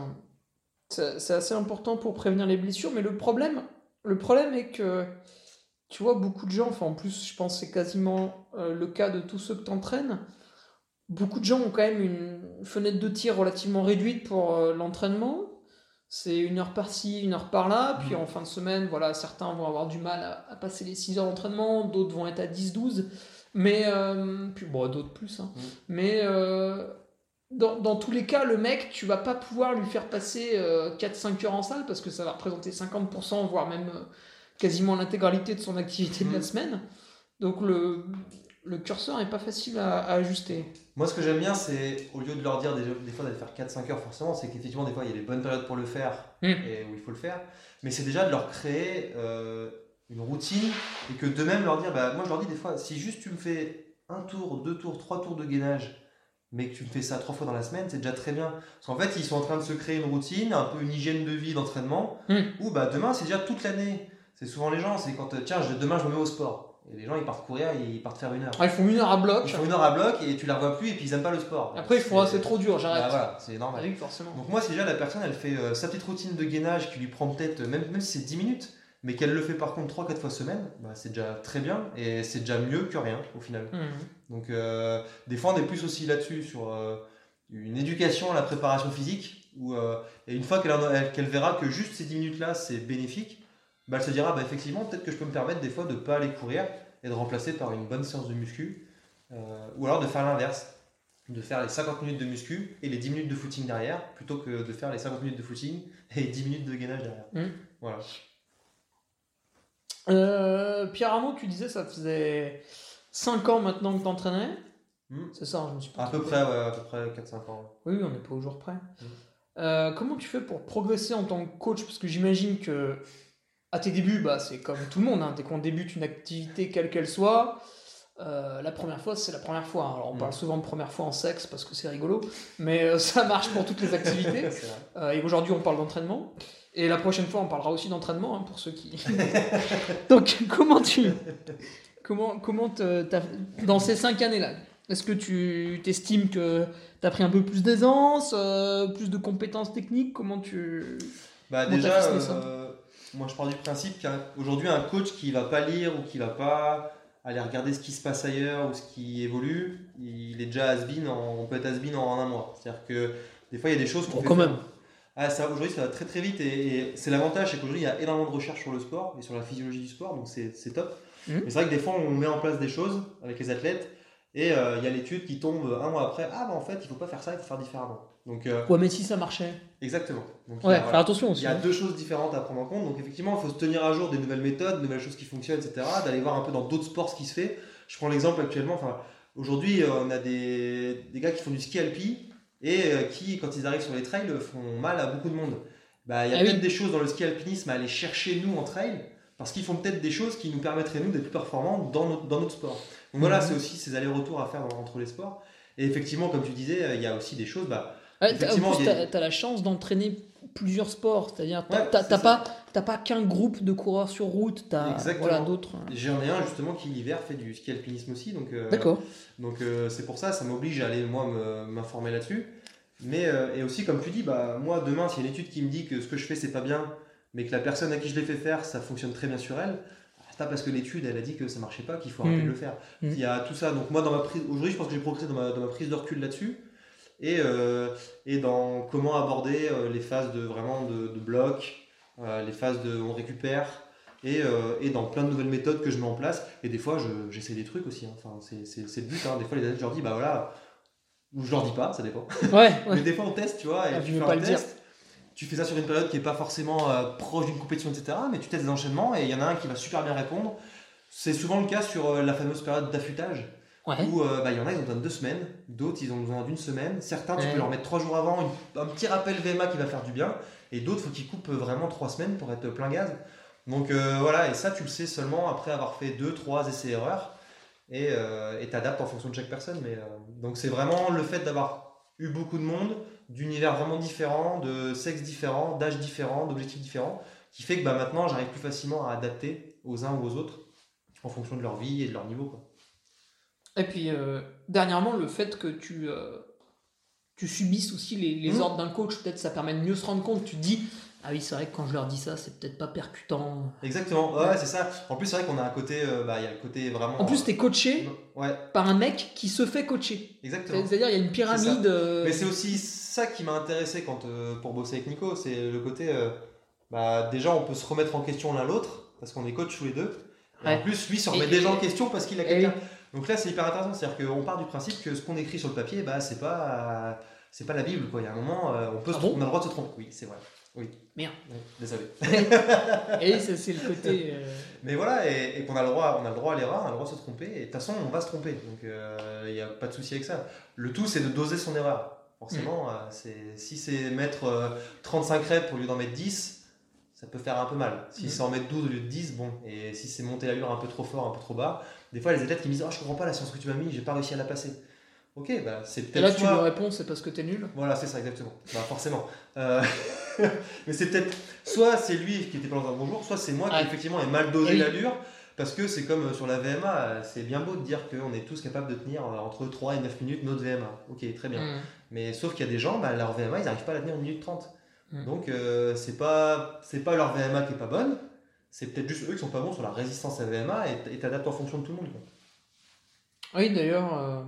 ça- c'est assez important pour prévenir les blessures, mais le problème, le problème est que tu vois beaucoup de gens, enfin en plus je pense que c'est quasiment le cas de tous ceux que tu entraînes, beaucoup de gens ont quand même une fenêtre de tir relativement réduite pour l'entraînement. C'est une heure par-ci, une heure par-là, puis Mhm. en fin de semaine, voilà, certains vont avoir du mal à, à passer les 6 heures d'entraînement, d'autres vont être à 10-12, mais euh, puis bon, d'autres plus, hein. Mhm. mais euh, dans, dans tous les cas, le mec, tu vas pas pouvoir lui faire passer euh, 4-5 heures en salle parce que ça va représenter 50%, voire même euh, quasiment l'intégralité de son activité de la Mhm. semaine. Donc le, le curseur n'est pas facile à, à ajuster. Moi, ce que j'aime bien, c'est au lieu de leur dire des, des fois d'aller faire 4-5 heures, forcément, c'est qu'effectivement, des fois, il y a des bonnes périodes pour le faire Mm. et où il faut le faire. Mais c'est déjà de leur créer euh, une routine et que d'eux-mêmes leur dire, bah, moi, je leur dis des fois, si juste tu me fais un tour, deux tours, trois tours de gainage mais que tu fais ça trois fois dans la semaine, c'est déjà très bien. Parce qu'en fait, ils sont en train de se créer une routine, un peu une hygiène de vie, d'entraînement, Hmm. où bah, demain, c'est déjà toute l'année. C'est souvent les gens, c'est quand, euh, tiens, demain, je me mets au sport. Et les gens, ils partent courir, ils partent faire une heure. Ah, ils font une heure à bloc. Ils font une heure à bloc et tu la revois plus et puis ils aiment pas le sport. Après, il faut, C'est- c'est trop dur, j'arrête. Bah, voilà, c'est normal. Ah oui, forcément. Donc moi, si déjà la personne, elle fait euh, sa petite routine de gainage qui lui prend peut-être, même, même si c'est 10 minutes, mais qu'elle le fait par contre 3-4 fois semaine, bah, c'est déjà très bien et c'est déjà mieux que rien au final. Mhm. Donc euh, des fois, on est plus aussi là-dessus sur euh, une éducation à la préparation physique, où, euh, et une fois qu'elle qu'elle verra que juste ces 10 minutes-là, c'est bénéfique, bah, elle se dira, bah, effectivement, peut-être que je peux me permettre des fois de ne pas aller courir et de remplacer par une bonne séance de muscu, euh, ou alors de faire l'inverse, de faire les 50 minutes de muscu et les 10 minutes de footing derrière, plutôt que de faire les 50 minutes de footing et 10 minutes de gainage derrière. Mhm. Voilà. Euh, Pierre Arnaud, tu disais ça faisait 5 ans maintenant que t'entraînais. Mhm. C'est ça, je me suis pas À peu près, ouais, à peu près 4-5 ans. Oui, on n'est pas au jour près. Euh, comment tu fais pour progresser en tant que coach? Parce que j'imagine que à tes débuts, bah, c'est comme tout le monde. hein, dès qu'on débute une activité, quelle qu'elle soit, euh, la première fois, c'est la première fois. hein. Alors, on Mm. parle souvent de première fois en sexe parce que c'est rigolo, mais euh, ça marche pour toutes les activités. Euh, et aujourd'hui, on parle d'entraînement. Et la prochaine fois, on parlera aussi d'entraînement hein, pour ceux qui. Donc, comment tu. Comment, comment dans ces cinq années-là, est-ce que tu t'estimes que tu as pris un peu plus d'aisance, plus de compétences techniques? Comment tu. Bah Comment déjà, moi je pars du principe qu'aujourd'hui un coach qui va pas lire ou qui va pas aller regarder ce qui se passe ailleurs ou ce qui évolue, il est déjà has-been, en- on peut être has-been en un mois. C'est-à-dire que des fois il y a des choses qu'on Bon, fait quand faire- même. Ah, ça, aujourd'hui ça va très très vite et, et c'est l'avantage, c'est qu'aujourd'hui il y a énormément de recherches sur le sport et sur la physiologie du sport, donc c'est c'est top. Mhm. Mais c'est vrai que des fois on met en place des choses avec les athlètes et euh, il y a l'étude qui tombe un mois après, ah bah en fait il faut pas faire ça, il faut faire différemment. Donc euh, Ouais, mais si ça marchait. exactement. Donc, il Ouais, a- faire voilà. attention Il aussi. y a hein. deux choses différentes à prendre en compte. Donc effectivement, il faut se tenir à jour des nouvelles méthodes, de nouvelles choses qui fonctionnent, etc. D'aller voir un peu dans d'autres sports ce qui se fait. Je prends l'exemple actuellement. Enfin, aujourd'hui, euh, on a des, des gars qui font du ski alpi et euh, qui, quand ils arrivent sur les trails, font mal à beaucoup de monde. Bah, il y a Ah peut-être oui. des choses dans le ski alpinisme à aller chercher nous en trail parce qu'ils font peut-être des choses qui nous permettraient nous d'être plus performants dans notre, dans notre sport. Donc voilà, Mhm. c'est aussi ces allers-retours à faire entre les sports. Et effectivement, comme tu disais, il y a aussi des choses. Bah, Ouais, t'as- effectivement, a- tu as, la chance d'entraîner plusieurs sports. C'est-à-dire, t'as Ouais, t'as- t'as pas, t'as pas qu'un groupe de coureurs sur route, tu as Exactement. voilà, d'autres. J'en ai un justement qui l'hiver fait du ski alpinisme aussi. Donc, euh, D'accord. Donc euh, c'est pour ça, ça m'oblige à aller moi me- m'informer là-dessus. Mais euh, et aussi comme tu dis, bah moi demain s'il y a une étude qui me dit que ce que je fais c'est pas bien, mais que la personne à qui je l'ai fait faire ça fonctionne très bien sur elle, pas parce que l'étude elle a dit que ça marchait pas qu'il faut arrêter Mm. de le faire. Mm. Il y a tout ça. Donc moi dans ma prise aujourd'hui je pense que j'ai progressé dans ma, dans ma prise de recul là-dessus et euh, et dans comment aborder euh, les phases de vraiment de, de bloc, euh, les phases de on récupère. Et, euh, et dans plein de nouvelles méthodes que je mets en place. Et des fois, je- j'essaie des trucs aussi. hein. Enfin, c'est le but. hein. Des fois, les athlètes, je leur dis, bah voilà, ou je leur dis pas, ça dépend. Ouais, Mais des fois, on teste, tu vois, et Ah, tu fais un test. Tu fais ça sur une période qui est pas forcément euh, proche d'une compétition, etc. Mais tu testes des enchaînements et il y en a un qui va super bien répondre. C'est souvent le cas sur euh, la fameuse période d'affûtage Ouais. où euh, bah, il y en a, ils ont besoin de deux semaines, d'autres, ils ont besoin d'une semaine. Certains, tu Ouais. peux leur mettre trois jours avant une- un petit rappel VMA qui va faire du bien, et d'autres, faut qu'ils coupent vraiment trois semaines pour être plein gaz. Donc voilà, et ça, tu le sais seulement après avoir fait deux, trois essais-erreurs, et t'adaptes en fonction de chaque personne. Mais, donc c'est vraiment le fait d'avoir eu beaucoup de monde, d'univers vraiment différents, de sexes différents, d'âges différents, d'objectifs différents, qui fait que bah, maintenant, j'arrive plus facilement à adapter aux uns ou aux autres en fonction de leur vie et de leur niveau. Quoi. Et puis, euh, dernièrement, le fait que tu, euh, tu subisses aussi les, les Mhm. ordres d'un coach, peut-être ça permet de mieux se rendre compte. Tu dis, ah oui, c'est vrai que quand je leur dis ça, c'est peut-être pas percutant. Exactement, ouais, c'est ça. En plus, c'est vrai qu'on a un côté, euh, bah, il y a le côté vraiment. En plus, tu es coaché Ouais, par un mec qui se fait coacher. exactement. C'est-à-dire, il y a une pyramide. Mais c'est aussi ça qui m'a intéressé quand, euh, pour bosser avec Nico, c'est le côté, euh, bah, déjà, on peut se remettre en question l'un l'autre, parce qu'on est coach tous les deux. Et Ouais. en plus, lui se remet Et- déjà et- en question parce qu'il a et quelqu'un. Donc là, c'est hyper intéressant. C'est-à-dire qu'on part du principe que ce qu'on écrit sur le papier, bah, c'est pas, euh, c'est pas la Bible. Quoi. Il y a un moment, euh, on, peut Ah se bon on a le droit de se tromper. Oui, c'est vrai. Oui. Merde. Ouais, désolé. Et ça, c'est le côté. euh, Mais voilà, et, et qu'on a le droit, on a le droit à l'erreur, on a le droit de se tromper, et de toute façon, on va se tromper, donc il n'y a pas de souci avec ça. Le tout, c'est de doser son erreur. Forcément, euh, c'est, si c'est mettre euh, 35 reps au lieu d'en mettre 10, ça peut faire un peu mal. Si Mm. c'est en mettre 12 au lieu de 10, bon, et si c'est monter l'allure un peu trop fort, un peu trop bas, des fois, les athlètes qui me disent Oh, je comprends pas la science que tu m'as mis, j'ai pas réussi à la passer. Ok, bah, c'est Et peut-être. là, tu lui réponds, c'est parce que t'es nul. Voilà, c'est ça, exactement. Bah, forcément. Euh, mais c'est peut-être. Soit c'est lui qui était pas dans un bon jour, soit c'est moi qui, effectivement, ai mal dosé oui. l'allure. Parce que c'est comme sur la VMA, euh, c'est bien beau de dire qu'on est tous capables de tenir euh, entre 3 et 9 minutes notre VMA. Ok, très bien. Mm. Mais sauf qu'il y a des gens, bah, leur VMA, ils n'arrivent pas à la tenir 1 minute 30. Mm. Donc, euh, c'est pas, pas leur VMA qui est pas bonne, c'est peut-être juste eux qui sont pas bons sur la résistance à VMA et t'adaptes en fonction de tout le monde. quoi. Oui, d'ailleurs, euh,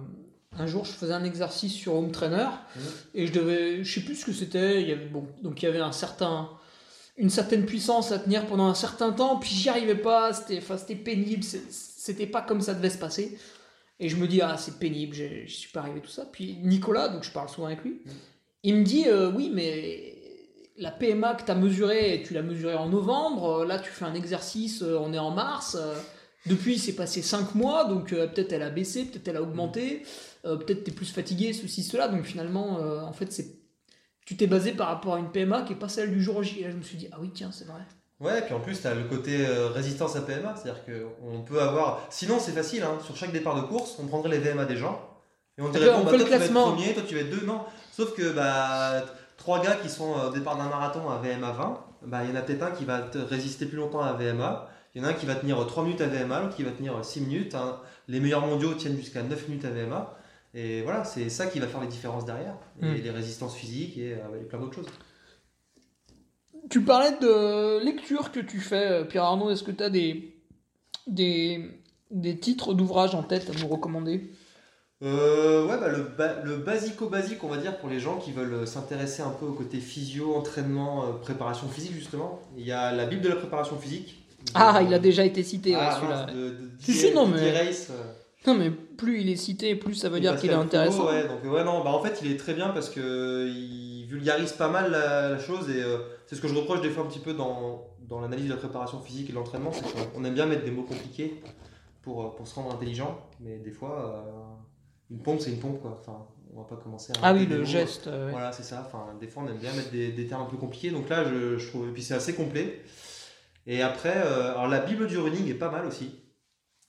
un jour, je faisais un exercice sur Home Trainer Mhm. et je devais, je sais plus ce que c'était. Il y avait, bon, donc il y avait un certain, une certaine puissance à tenir pendant un certain temps, puis j'y arrivais pas. C'était, enfin, c'était pénible. c'est- C'était pas comme ça devait se passer. Et je me dis ah c'est pénible, je suis pas arrivé tout ça. Puis Nicolas, donc je parle souvent avec lui, Mhm. il me dit euh, oui mais la PMA que tu as mesurée, tu l'as mesurée en novembre, euh, là tu fais un exercice, euh, on est en mars, depuis il s'est passé 5 mois, donc euh, peut-être elle a baissé, peut-être elle a augmenté, euh, peut-être tu es plus fatigué, ceci, cela, donc finalement euh, en fait c'est... Tu t'es basé par rapport à une PMA qui est pas celle du jour J. Et là je me suis dit ah oui tiens c'est vrai. Ouais, et puis en plus, tu as le côté euh, résistance à PMA, c'est-à-dire qu'on peut avoir. Sinon, c'est facile, hein, sur chaque départ de course, on prendrait les VMA des gens et on On dirait fait- bon, on bah, toi, le tu vas être premier, toi tu vas être deux. Non, sauf que bah, trois gars qui sont euh, au départ d'un marathon à VMA 20, bah, il y en a peut-être un qui va te résister plus longtemps à VMA. Il y en a un qui va tenir 3 minutes à VMA, l'autre qui va tenir 6 minutes. hein. Les meilleurs mondiaux tiennent jusqu'à 9 minutes à VMA. Et voilà, c'est ça qui va faire les différences derrière. Et Mm. les résistances physiques et, euh, et plein d'autres choses. Tu parlais de lecture que tu fais, euh, Pierre Arnaud, est-ce que tu as des, des, des titres d'ouvrages en tête à nous recommander? Euh, ouais, bah, le, ba- le basico-basique, on va dire, pour les gens qui veulent s'intéresser un peu au côté physio, entraînement, euh, préparation physique, justement. Il y a la Bible de la préparation physique. Ah, il a déjà été cité, ouais, Ah, celui-là. Si, si, non, mais- euh, Non, mais plus il est cité, plus ça veut dire qu'il est intéressant. Ouais, donc, ouais, non, bah, en fait, il est très bien parce que il vulgarise pas mal la, la chose et euh, c'est ce que je reproche des fois un petit peu dans, dans l'analyse de la préparation physique et de l'entraînement, c'est qu'on aime bien mettre des mots compliqués pour, euh, pour se rendre intelligent, mais des fois, euh, une pompe, c'est une pompe, quoi. Enfin, on va pas commencer à. Ah oui, le mots, geste. euh. Voilà, c'est ça. Enfin, des fois, on aime bien mettre des, des termes un peu compliqués. Donc là, je, je trouve. Et puis, c'est assez complet. Et après, alors la Bible du running est pas mal aussi.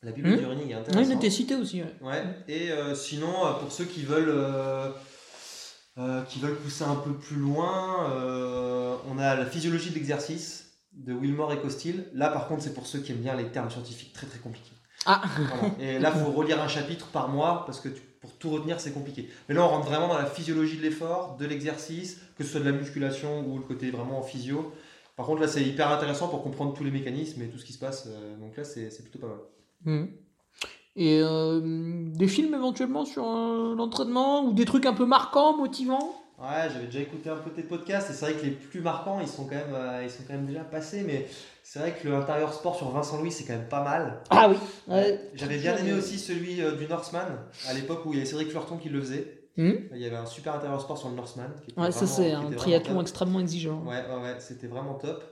La Bible Hmm. du running est intéressante. il était cité aussi. ouais. Ouais. Et euh, sinon, euh, pour ceux qui veulent, euh, qui veulent pousser un peu plus loin, euh, on a la physiologie de l'exercice de Wilmore et Costil. Là, par contre, c'est pour ceux qui aiment bien les termes scientifiques très très compliqués. Ah, Voilà. Et là, il faut relire un chapitre par mois parce que tu- pour tout retenir, c'est compliqué. Mais là, on rentre vraiment dans la physiologie de l'effort, de l'exercice, que ce soit de la musculation ou le côté vraiment en physio. Par contre, là, c'est hyper intéressant pour comprendre tous les mécanismes et tout ce qui se passe. Donc là, c'est plutôt pas mal. Mhm. Et euh, des films éventuellement sur euh, l'entraînement ou des trucs un peu marquants, motivants? Ouais, j'avais déjà écouté un peu tes podcasts et c'est vrai que les plus marquants, ils sont quand même, euh, ils sont quand même déjà passés. Mais c'est vrai que le intérieur sport sur Vincent Louis, c'est quand même pas mal. Ah oui. Ouais. J'avais bien aimé aussi celui euh, du Norseman à l'époque où il y avait Cédric Fleurton qui le faisait. Mhm. Il y avait un super intérieur sport sur le Norseman. qui était Ouais, ça c'est un triathlon extrêmement exigeant. Ouais, ouais, ouais, c'était vraiment top.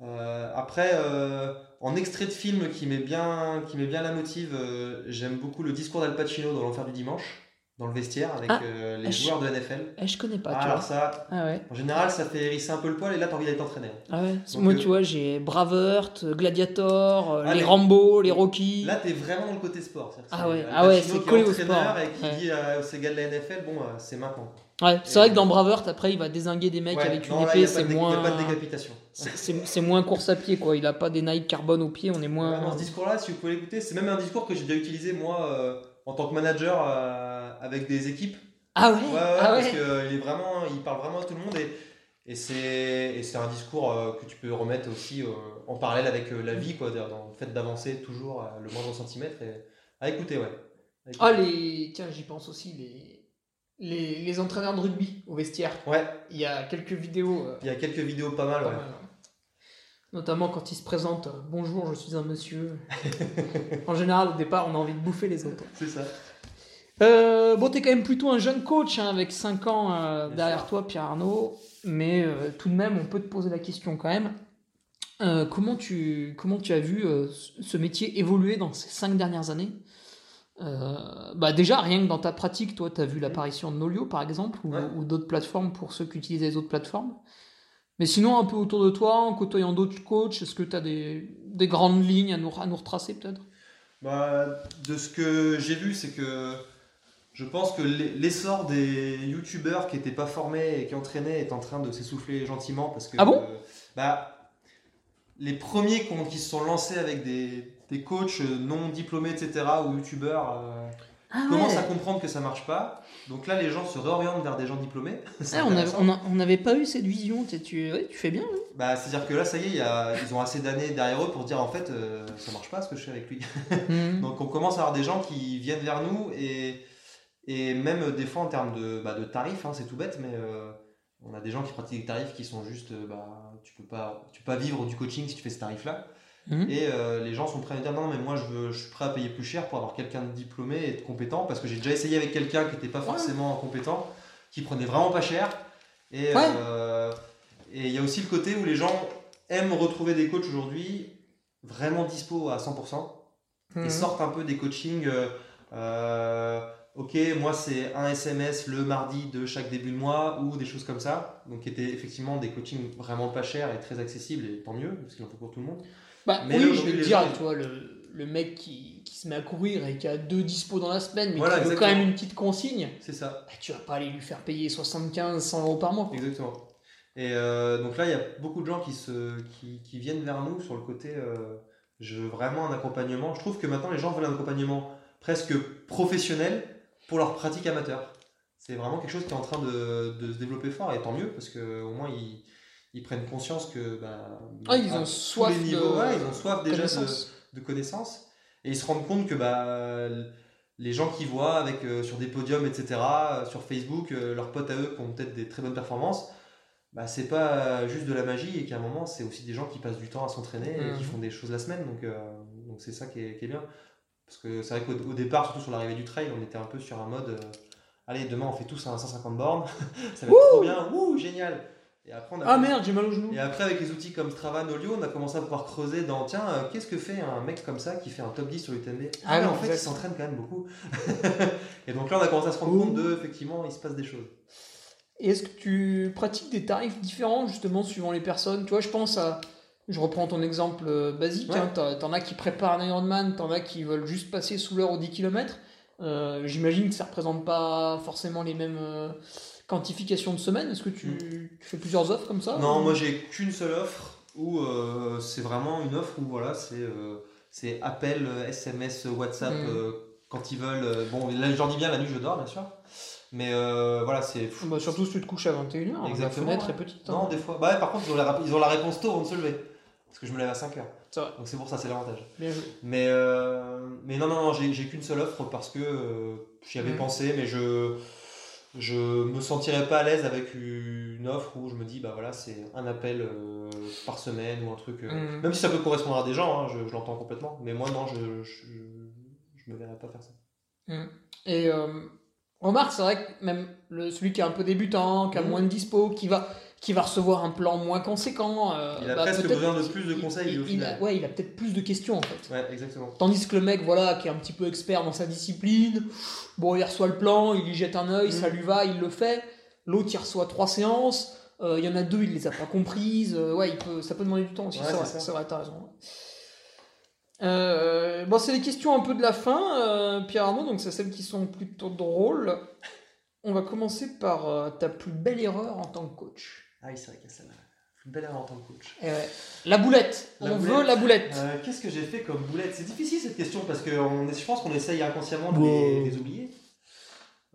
Euh, après, euh, en extrait de film qui met bien, qui met bien la motive, euh, j'aime beaucoup le discours d'Al Pacino dans L'Enfer du Dimanche, dans le vestiaire avec Ah, les je- joueurs de NFL. Eh, je connais pas, Ah, tu alors vois. ça, Ah ouais. en général, ça fait hérisser un peu le poil et là, t'as envie d'être entraîné. Ah ouais. Donc, Moi, tu vois, j'ai Braveheart, Gladiator, les les- Rambo, les Rocky. Là, t'es vraiment dans le côté sport. Ah c'est ouais, ah ouais, c'est collé au entraîneur sport. Et qui Ouais. dit aux gars de la NFL, bon, c'est maintenant. Ouais, c'est vrai que dans Braveheart, après, il va désinguer des mecs avec une épée, c'est de dé- y a moins. pas de décapitation. C'est moins course à pied, quoi. Il a pas des Nike carbone au pied, on est moins. non, ce discours-là, si vous pouvez l'écouter, c'est même un discours que j'ai déjà utilisé moi euh, en tant que manager euh, avec des équipes. Ah ouais, Ouais, ouais, ah parce ouais? qu'il est vraiment, il parle vraiment à tout le monde et, et c'est un discours euh, que tu peux remettre aussi en parallèle avec la vie, quoi, dans le fait d'avancer toujours le moindre centimètre et à écouter, ouais. À écouter. Ah, les. Tiens, j'y pense aussi, les... les. les entraîneurs de rugby au vestiaire. Ouais, Il y a quelques vidéos. euh, il y a quelques vidéos pas mal, pas ouais. mal, hein. Notamment quand ils se présentent euh, Bonjour, je suis un monsieur. en général, au départ, on a envie de bouffer les autres. C'est ça. Euh, bon, t'es quand même plutôt un jeune coach hein, avec 5 ans euh, derrière sûr. toi, Pierre Arnaud. Mais euh, tout de même, on peut te poser la question quand même. Comment, tu, comment tu as vu ce métier évoluer dans ces 5 dernières années? Bah Déjà, rien que dans ta pratique, toi, tu as vu l'apparition de Nolio, par exemple, ou, Ouais. ou d'autres plateformes pour ceux qui utilisent les autres plateformes. Mais sinon, un peu autour de toi, en côtoyant d'autres coachs, est-ce que tu as des, des grandes lignes à nous, à nous retracer peut-être? Bah, de ce que j'ai vu, c'est que Je pense que l'essor des youtubeurs qui n'étaient pas formés et qui entraînaient est en train de s'essouffler gentiment parce que. Ah bon? Bah, Les premiers qui se sont lancés avec des, des coachs non diplômés, etc., ou youtubeurs. Euh, ah commencent à comprendre que ça marche pas. Donc là, les gens se réorientent vers des gens diplômés. Ah, on n'avait pas eu cette vision. Tu, tu, fais bien. Bah, C'est-à-dire que là, ça y est, ils ont assez d'années derrière eux pour dire en fait, euh, ça marche pas ce que je fais avec lui. Mhm. Donc on commence à avoir des gens qui viennent vers nous et, et même des fois en termes de, bah, de tarifs, hein, c'est tout bête, mais euh, on a des gens qui pratiquent des tarifs qui sont juste, euh, bah, tu peux pas, tu peux pas vivre du coaching si tu fais ce tarif-là. Mhm. Et euh, les gens sont prêts à dire non, mais moi je, veux, je suis prêt à payer plus cher pour avoir quelqu'un de diplômé et de compétent parce que j'ai déjà essayé avec quelqu'un qui n'était pas forcément compétent, qui prenait vraiment pas cher. Et euh, et il y a aussi le côté où les gens aiment retrouver des coachs aujourd'hui vraiment dispo à 100% et mhm. sortent un peu des coachings. Euh, ok, moi c'est un SMS le mardi de chaque début de mois ou des choses comme ça. Donc qui étaient effectivement des coachings vraiment pas chers et très accessibles et tant mieux parce qu'il en faut pour tout le monde. Bah, mais oui, je vais le dire, tu vois, le, le mec qui, qui, se met à courir et qui a deux dispos dans la semaine, mais qui veut quand même une petite consigne, c'est ça. Bah, tu vas pas aller lui faire payer 75, 100 euros par mois. Exactement. Et euh, donc là, il y a beaucoup de gens qui, se, qui, qui, viennent vers nous sur le côté euh, je veux vraiment un accompagnement. Je trouve que maintenant, les gens veulent un accompagnement presque professionnel pour leur pratique amateur. C'est vraiment quelque chose qui est en train de, de se développer fort, et tant mieux, parce qu'au moins, ils ils prennent conscience que bah, ah, ils ont soif de... ils ont soif déjà De, connaissances et ils se rendent compte que bah, les gens qui voient avec euh, sur des podiums etc euh, sur Facebook euh, leurs potes à eux qui ont peut-être des très bonnes performances bah, c'est pas juste de la magie et qu'à un moment c'est aussi des gens qui passent du temps à s'entraîner et qui mmh. font des choses la semaine. Donc donc c'est ça qui est, qui est, bien. Parce que c'est vrai qu'au départ surtout sur l'arrivée du trail on était un peu sur un mode allez demain on fait tous un 150 bornes. Ça va être trop bien. Ouh génial ah merde, j'ai mal au genou. Et après, avec les outils comme Strava, Nolio, on a commencé à pouvoir creuser dans tiens, euh, qu'est-ce que fait un mec comme ça qui fait un top 10 sur l'UTMB Ah, ah en fait, il s'entraîne quand même beaucoup. et donc là, on a commencé à se rendre compte de, effectivement, il se passe des choses. Et est-ce que tu pratiques des tarifs différents, justement, suivant les personnes? Tu vois, je pense à. Je reprends ton exemple euh, basique. Hein, t'en as qui préparent un Ironman, t'en as qui veulent juste passer sous l'heure aux 10 km. Euh, j'imagine que ça représente pas forcément les mêmes quantification de semaine Est-ce que tu, fais plusieurs offres comme ça Non, moi j'ai qu'une seule offre où euh, c'est vraiment une offre où voilà, c'est euh, c'est appel, SMS, WhatsApp hmm. euh, quand ils veulent. bon, là je dis bien la nuit je dors bien sûr. Mais voilà, c'est bah, surtout si tu te couches à 21h, la fenêtre est petite. Hein. Non, des fois. Bah, par contre, ils ont, la, ils ont la réponse tôt avant de se lever. Parce que je me lève à 5h. Donc c'est pour ça, c'est l'avantage. Bien joué. Mais, mais non, non, non, j'ai qu'une seule offre parce que j'y avais hmm. pensé, mais je je me sentirais pas à l'aise avec une offre où je me dis bah voilà c'est un appel euh, par semaine ou un truc euh, mm. même si ça peut correspondre à des gens hein, je, l'entends complètement mais moi non je, je, je, me verrais pas faire ça mm. et euh, remarque c'est vrai que même le, celui qui est un peu débutant qui a mm. moins de dispo qui va qui va recevoir un plan moins conséquent. Euh, il a bah, presque besoin de plus de conseils. Il, au final. Il a, ouais, il a peut-être plus de questions en fait. Ouais, exactement. Tandis que le mec, voilà, qui est un petit peu expert dans sa discipline, bon, il reçoit le plan, il y jette un œil, ça mm. lui va, il le fait. L'autre, il reçoit trois séances. Euh, il y en a deux, il les a pas comprises. Euh, ouais, il peut, ça peut demander du temps aussi. c'est vrai, t'as raison. bon, c'est les questions un peu de la fin, Pierre Arnaud, donc c'est celles qui sont plutôt drôles. On va commencer par ta plus belle erreur en tant que coach. Ah oui, c'est vrai qu'il y a celle-là. Une belle erreur en tant que coach. Eh la boulette. on veut la boulette. Euh, qu'est-ce que j'ai fait comme boulette? C'est difficile cette question parce que on je pense qu'on essaye inconsciemment de les, oublier.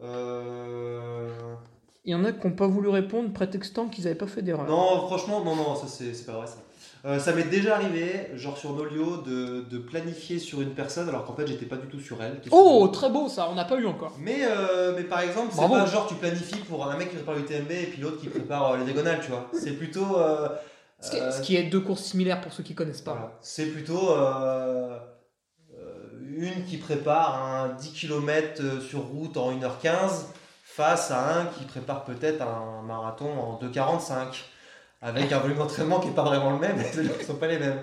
Euh, Il y en a qui n'ont pas voulu répondre prétextant qu'ils n'avaient pas fait d'erreur. Non, franchement, non, non, ça c'est pas vrai ça. Euh, ça m'est déjà arrivé, genre sur Nolio, de, de, planifier sur une personne alors qu'en fait j'étais pas du tout sur elle. Oh, très beau ça, on n'a pas eu encore. Mais, euh, mais par exemple, c'est pas genre tu planifies pour un mec qui prépare l'UTMB et puis l'autre qui prépare euh, les diagonales, tu vois. C'est plutôt. ce, qui est, deux courses similaires pour ceux qui connaissent pas. C'est plutôt une qui prépare un 10 km sur route en 1h15 face à un qui prépare peut-être un marathon en 2h45 avec un volume d'entraînement qui n'est pas vraiment le même, les ne sont pas les mêmes.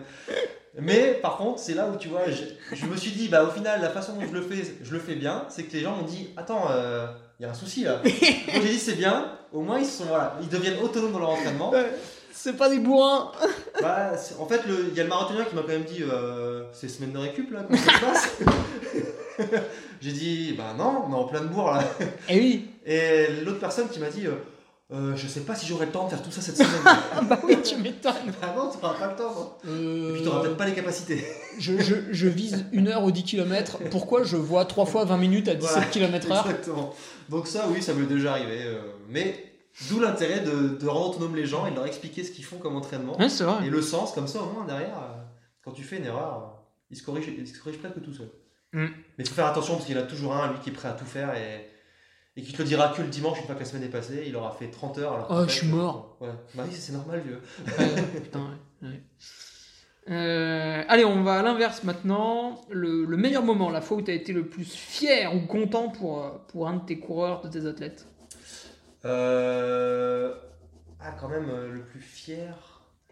Mais par contre, c'est là où tu vois, je, me suis dit, bah au final, la façon dont je le fais, je le fais bien, c'est que les gens m'ont dit, attends, il euh, y a un souci là. Donc j'ai dit, c'est bien, au moins ils, sont, voilà, ils deviennent autonomes dans leur entraînement. C'est pas des bourrins bah, En fait, il y a le marathonien qui m'a quand même dit, euh, c'est semaine de récup là, comment ça se passe? J'ai dit, bah non, on est en pleine bourre là. Eh oui. Et l'autre personne qui m'a dit, euh, je sais pas si j'aurai le temps de faire tout ça cette semaine. Ah bah oui, tu m'étonnes. bah non, t'auras pas le temps. non. Euh, Et puis t'auras peut-être pas les capacités. je, je, je vise une heure aux 10 km. Pourquoi je vois 3 fois 20 minutes à 17 Voilà, km heure? Exactement. Donc ça, oui, ça m'est déjà arrivé. euh, mais d'où l'intérêt de, de rendre autonome les gens et de leur expliquer ce qu'ils font comme entraînement. Ouais, c'est vrai. Et le sens, comme ça, au moins, derrière, quand tu fais une erreur, euh, il se corrige, il se corrige presque tout seul. Mm. Mais il faut faire attention parce qu'il y en a toujours un, lui, qui est prêt à tout faire et, et qui te le dira que le dimanche, une fois que la semaine est passée, il aura fait 30 heures. Alors Oh, fait, je suis mort. euh, Ouais. Bah oui, c'est normal, vieux. Putain, ouais, ouais. Euh, allez, on va à l'inverse maintenant. Le, le meilleur moment, la fois où tu as été le plus fier ou content pour, euh, pour un de tes coureurs, de tes athlètes Euh... Ah, quand même, le plus fier.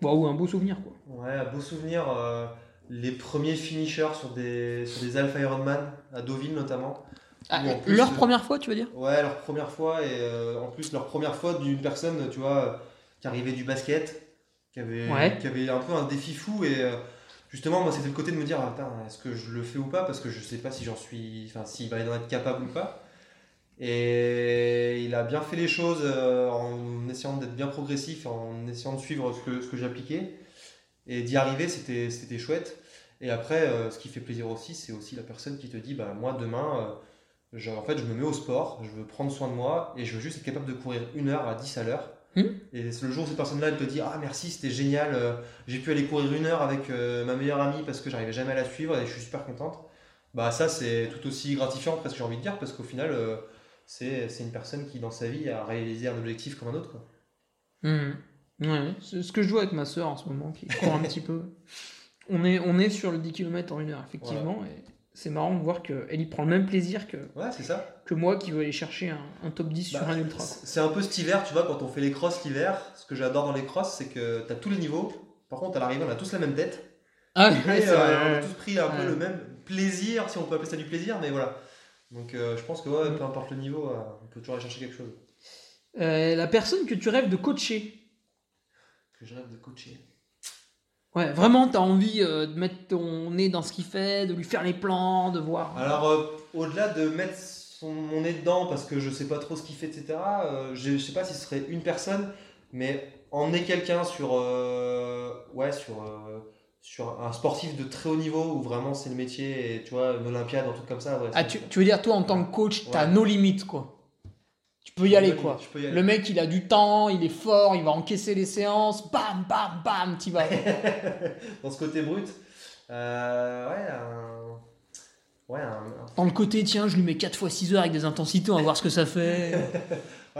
Ou un beau souvenir, quoi. Ouais, un beau souvenir. euh, les premiers finishers sur des, sur des Alpha Ironman, à Deauville notamment. Ah, plus, leur première fois, tu veux dire? Ouais, leur première fois, et euh, en plus leur première fois d'une personne, tu vois, euh, qui arrivait du basket, qui avait, Ouais. qui avait un peu un défi fou, et euh, justement, moi, c'était le côté de me dire, ah, est-ce que je le fais ou pas, parce que je sais pas si j'en suis, enfin, s'il va en être capable ou pas. Et il a bien fait les choses euh, en essayant d'être bien progressif, en essayant de suivre ce que, ce que j'appliquais. Et d'y arriver, c'était c'était chouette. Et après, euh, ce qui fait plaisir aussi, c'est aussi la personne qui te dit, bah, moi, demain, je, en fait, je me mets au sport, je veux prendre soin de moi et je veux juste être capable de courir une heure à 10 à l'heure. Hmm. Et c'est le jour où cette personne-là, elle te dit Ah merci, c'était génial, euh, j'ai pu aller courir une heure avec euh, ma meilleure amie parce que j'arrivais jamais à la suivre et je suis super contente. Bah, ça, c'est tout aussi gratifiant, presque j'ai envie de dire, parce qu'au final, euh, c'est c'est une personne qui, dans sa vie, a réalisé un objectif comme un autre. Quoi. Mhm. Ouais, c'est ce que je vois avec ma soeur en ce moment, qui court un petit peu. On est, on est sur le 10 km en une heure, effectivement, et c'est marrant de voir qu'elle y prend le même plaisir que, Ouais, c'est ça. que moi qui veux aller chercher un, un top 10 Bah, sur un ultra. c'est un peu cet hiver, tu vois, quand on fait les crosses l'hiver, ce que j'adore dans les crosses, c'est que tu as tous les niveaux. Par contre, à l'arrivée, on a tous la même tête. Ah, Et, ouais, euh, on a tous pris un peu le même plaisir, si on peut appeler ça du plaisir, mais voilà. Donc euh, je pense que ouais, peu importe le niveau, euh, on peut toujours aller chercher quelque chose. Euh, la personne que tu rêves de coacher. Que je rêve de coacher. Ouais, vraiment, t'as envie euh, de mettre ton nez dans ce qu'il fait, de lui faire les plans, de voir. Alors, euh, au-delà de mettre son, mon nez dedans parce que je sais pas trop ce qu'il fait, etc., euh, je, je sais pas si ce serait une personne, mais emmener quelqu'un sur, ouais, sur, sur un sportif de très haut niveau où vraiment c'est le métier, et tu vois, une Olympiade, un truc comme ça. Ouais, Ah, tu, tu veux dire, toi, en tant que coach, t'as Ouais. nos limites, quoi. Tu peux y aller, Je quoi. peux y aller. Le mec, il a du temps, il est fort, il va encaisser les séances, bam, bam, bam, t'y vas. Dans ce côté brut. Euh, ouais, un. Ouais, un. Dans le côté, tiens, je lui mets 4 fois 6 heures avec des intensités, on va voir ce que ça fait.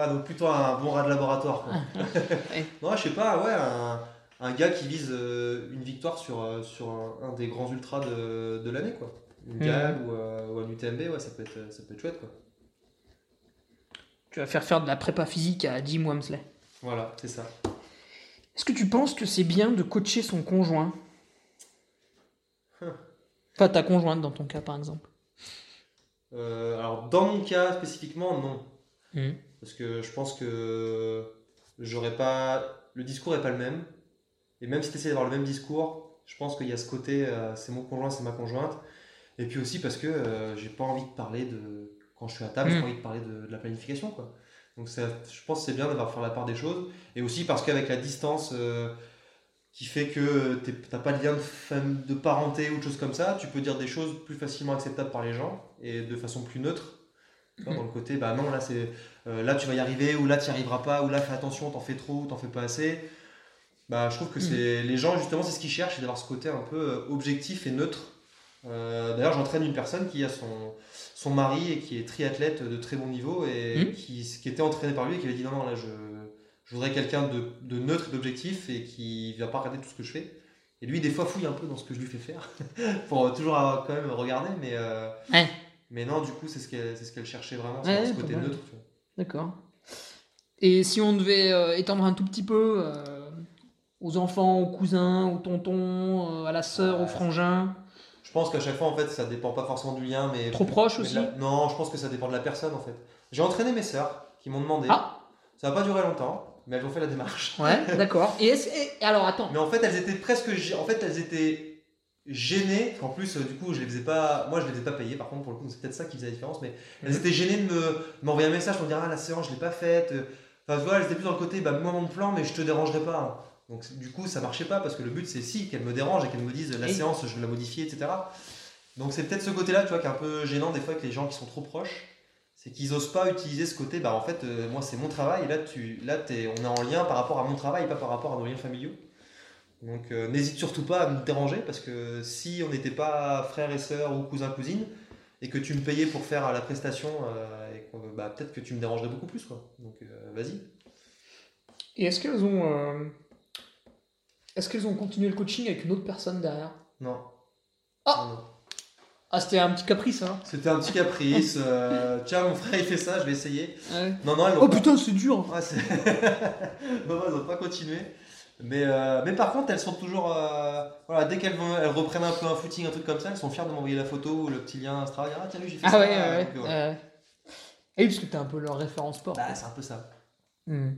Ah, donc plutôt un bon rat de laboratoire. Quoi. Ouais. non, je sais pas, ouais, un, un gars qui vise euh, une victoire sur, euh, sur un, un des grands ultras de, de l'année, quoi. Une. GAL ou, euh, ou un UTMB, ouais, ça peut être, ça peut être chouette, quoi. Tu vas faire faire de la prépa physique à Jim Wamsley. Voilà, c'est ça. Est-ce que tu penses que c'est bien de coacher son conjoint? Enfin, ta conjointe, dans ton cas, par exemple. Euh, alors, dans mon cas spécifiquement, non. Mhm. Parce que je pense que j'aurais pas. Le discours est pas le même. Et même si tu essaies d'avoir le même discours, je pense qu'il y a ce côté euh, c'est mon conjoint, c'est ma conjointe. Et puis aussi parce que euh, j'ai pas envie de parler de. Quand je suis à table, j'ai Mm. envie de parler de, de la planification. Quoi. Donc ça, je pense que c'est bien d'avoir faire la part des choses. Et aussi parce qu'avec la distance euh, qui fait que t'es- t'as pas de lien de, de parenté ou de choses comme ça, tu peux dire des choses plus facilement acceptables par les gens et de façon plus neutre. Tu Mm. Dans le côté, bah non, là c'est euh, là tu vas y arriver, ou là tu n'y arriveras pas, ou là fais attention, t'en fais trop, ou t'en fais pas assez. Bah, je trouve que c'est les gens justement c'est ce qu'ils cherchent, c'est d'avoir ce côté un peu euh, objectif et neutre. Euh, D'ailleurs, j'entraîne une personne qui a son, son mari et qui est triathlète de très bon niveau et Mhm. qui, qui était entraîné par lui et qui avait dit non, non, là je, je voudrais quelqu'un de, de neutre et d'objectif et qui va pas regarder tout ce que je fais. Et lui, des fois, fouille un peu dans ce que je lui fais faire pour euh, toujours avoir- quand même regarder, mais, euh, Ouais. mais non, du coup, c'est ce qu'elle c'est ce qu'elle cherchait vraiment, Ouais, ce côté neutre. D'accord. Et si on devait euh, étendre un tout petit peu euh, aux enfants, aux cousins, aux tontons, à la sœur, aux frangins Je pense qu'à chaque fois, en fait, ça dépend pas forcément du lien, mais. Trop proche mais aussi la- Non, je pense que ça dépend de la personne, en fait. J'ai entraîné mes sœurs qui m'ont demandé. Ah. Ça n'a pas duré longtemps, mais elles ont fait la démarche. Ouais, d'accord. Et, alors attends. Mais en fait, elles étaient presque. En fait, elles étaient gênées. En plus, euh, du coup, je les faisais pas. Moi, je les faisais pas payer. Par contre, pour le coup, c'est peut-être ça qui faisait la différence. Mais elles Mhm. étaient gênées de me m'envoyer un message pour me dire ah la séance, je l'ai pas faite. Enfin, tu vois, elles étaient plus dans le côté bah moi mon plan, mais je te dérangerai pas. Donc du coup, ça marchait pas parce que le but c'est si qu'elles me dérangent et qu'elles me disent la Et- séance, je vais la modifier, etc. Donc c'est peut-être ce côté-là, tu vois, qui est un peu gênant des fois avec les gens qui sont trop proches. C'est qu'ils osent pas utiliser ce côté, bah en fait, euh, moi c'est mon travail, et là, tu, là t'es- on est en lien par rapport à mon travail pas par rapport à nos liens familiaux. Donc euh, n'hésite surtout pas à me déranger parce que si on n'était pas frères et sœurs ou cousins cousines et que tu me payais pour faire la prestation, euh, et qu'on- bah, peut-être que tu me dérangerais beaucoup plus quoi. Donc euh, vas-y. Et est-ce qu'elles ont, euh, est-ce qu'elles ont continué le coaching avec une autre personne derrière? Non. Ah Non. Ah, c'était un petit caprice, hein C'était un petit caprice. euh, tiens mon frère il fait ça, je vais essayer. Non non. elles l'ont Oh pas- putain, c'est dur Ouais, non, non, elles n'ont pas continué. Mais, euh, mais par contre, elles sont toujours. euh, voilà, dès qu'elles vont- elles reprennent un peu un footing, un truc comme ça, elles sont fières de m'envoyer la photo ou le petit lien Insta. Ah, tiens, lui, j'ai fait Ah ça. ouais, ouais, ouais. Donc, ouais. Et parce que t'es un peu leur référent sport. Bah, c'est un peu ça. Hmm.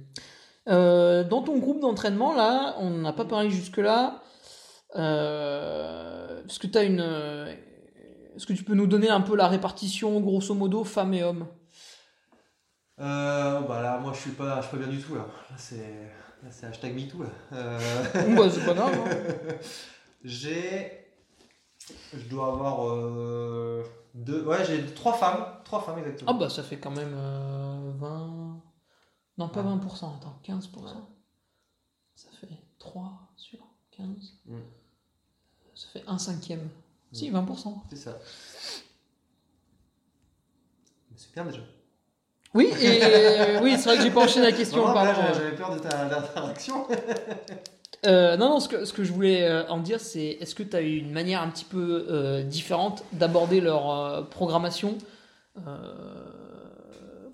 Euh, dans ton groupe d'entraînement, là, on n'a pas parlé jusque-là. Euh, est-ce que tu as une. euh, Est-ce que tu peux nous donner un peu la répartition, grosso modo, femmes et hommes? Euh, bah là, moi, je suis pas, je suis pas bien du tout là. Là, c'est, là, c'est hashtag MeToo là. Euh, bah, c'est pas grave. hein. j'ai, je dois avoir euh, deux. Ouais, j'ai trois femmes, trois femmes exactement. Ah, bah, ça fait quand même euh, 20. Non, pas Ouais. 20%, attends, 15%. Ouais. Ça fait 3 sur 15. Mm. Ça fait 1 cinquième. Si, Mm. 20%. C'est ça. Mais c'est bien déjà. Oui, et oui, c'est vrai que j'ai pas enchaîné la question. Non, non, j'avais- peur de ta, de ta réaction. Euh, non, non, ce que, ce que je voulais euh, en dire, c'est est-ce que tu as eu une manière un petit peu euh, différente d'aborder leur euh, programmation? Euh,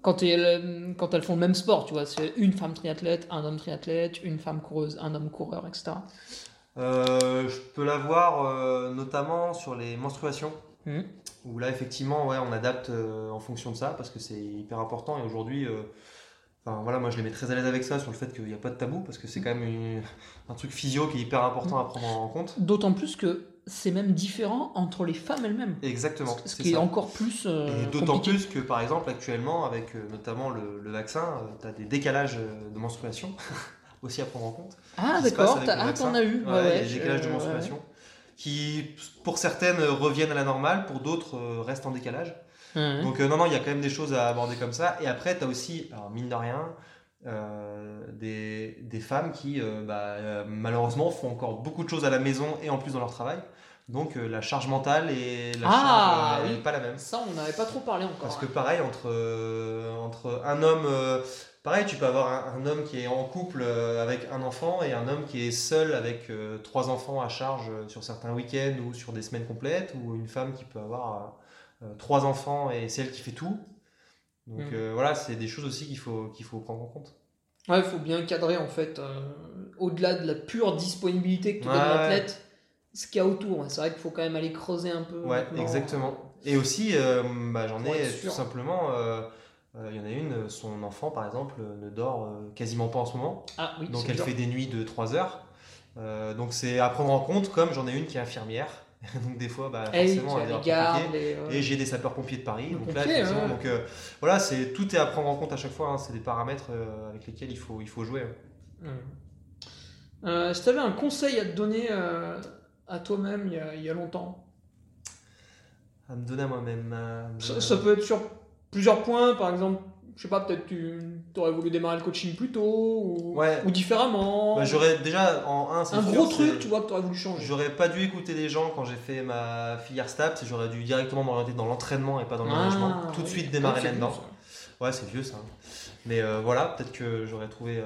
quand, elles, quand elles font le même sport, tu vois, c'est une femme triathlète, un homme triathlète, une femme coureuse, un homme coureur, etc. Euh, je peux l'avoir euh, notamment sur les menstruations. Mhm. Où là, effectivement, ouais, on adapte euh, en fonction de ça parce que c'est hyper important. Et aujourd'hui, enfin, voilà, moi je les mets très à l'aise avec ça sur le fait qu'il n'y a pas de tabou parce que c'est quand même une- un truc physio qui est hyper important à prendre en compte. D'autant plus que c'est même différent entre les femmes elles-mêmes. Exactement. Ce qui est encore plus euh, Et d'autant plus que par exemple actuellement avec euh, notamment le, le vaccin, tu as des décalages euh, de menstruation aussi à prendre en compte. Ah, d'accord, ah, t'en as eu. Ouais, ouais, ouais, des décalages de euh, menstruation qui pour certaines euh, reviennent à la normale, pour d'autres euh, restent en décalage. Donc euh, non, non, il y a quand même des choses à aborder comme ça. Et après, tu as aussi, alors mine de rien, euh, des, des femmes qui euh, bah, euh, malheureusement font encore beaucoup de choses à la maison et en plus dans leur travail. Donc euh, la charge mentale et la Ah, charge oui. n'est pas la même. Ça, on n'avait pas trop parlé encore. Parce que hein. pareil, entre, entre un homme... pareil, tu peux avoir un, un homme qui est en couple avec un enfant et un homme qui est seul avec trois enfants à charge sur certains week-ends ou sur des semaines complètes, ou une femme qui peut avoir trois enfants et c'est elle qui fait tout. Donc Mhm. euh, voilà, c'est des choses aussi qu'il faut, qu'il faut prendre en compte. Ouais, il faut bien cadrer en fait, euh, au-delà de la pure disponibilité que te donne Ouais. l'athlète, ce qu'il y a autour. C'est vrai qu'il faut quand même aller creuser un peu. Ouais, maintenant. exactement. Et aussi, euh, bah, j'en ai tout simplement... Il y en a une, son enfant par exemple ne dort quasiment pas en ce moment. Ah oui, Donc elle fait des nuits de 3 heures. Donc c'est à prendre en compte, comme j'en ai une qui est infirmière. donc des fois, bah, Eh forcément, elle est compliquée. Et j'ai des sapeurs-pompiers de Paris. Le Donc là, pompier, effectivement, ouais. donc, euh, voilà, c'est tout est à prendre en compte à chaque fois. hein. C'est des paramètres euh, avec lesquels il faut, il faut jouer. Euh, si tu avais un conseil à te donner euh, à toi-même il y, a, il y a longtemps, À me donner à moi-même. ça, ça peut être sur plusieurs points, par exemple, je sais pas, peut-être tu aurais voulu démarrer le coaching plus tôt ou, Ouais. ou différemment. Bah, j'aurais déjà en un, un gros truc, tu vois, que tu aurais voulu changer. J'aurais pas dû écouter les gens quand j'ai fait ma filière STAPS. J'aurais dû directement m'orienter dans l'entraînement et pas dans le Ah, management. Tout de suite démarrer Ah, là-dedans. Ouais, c'est vieux ça. Mais euh, voilà, peut-être que j'aurais trouvé euh,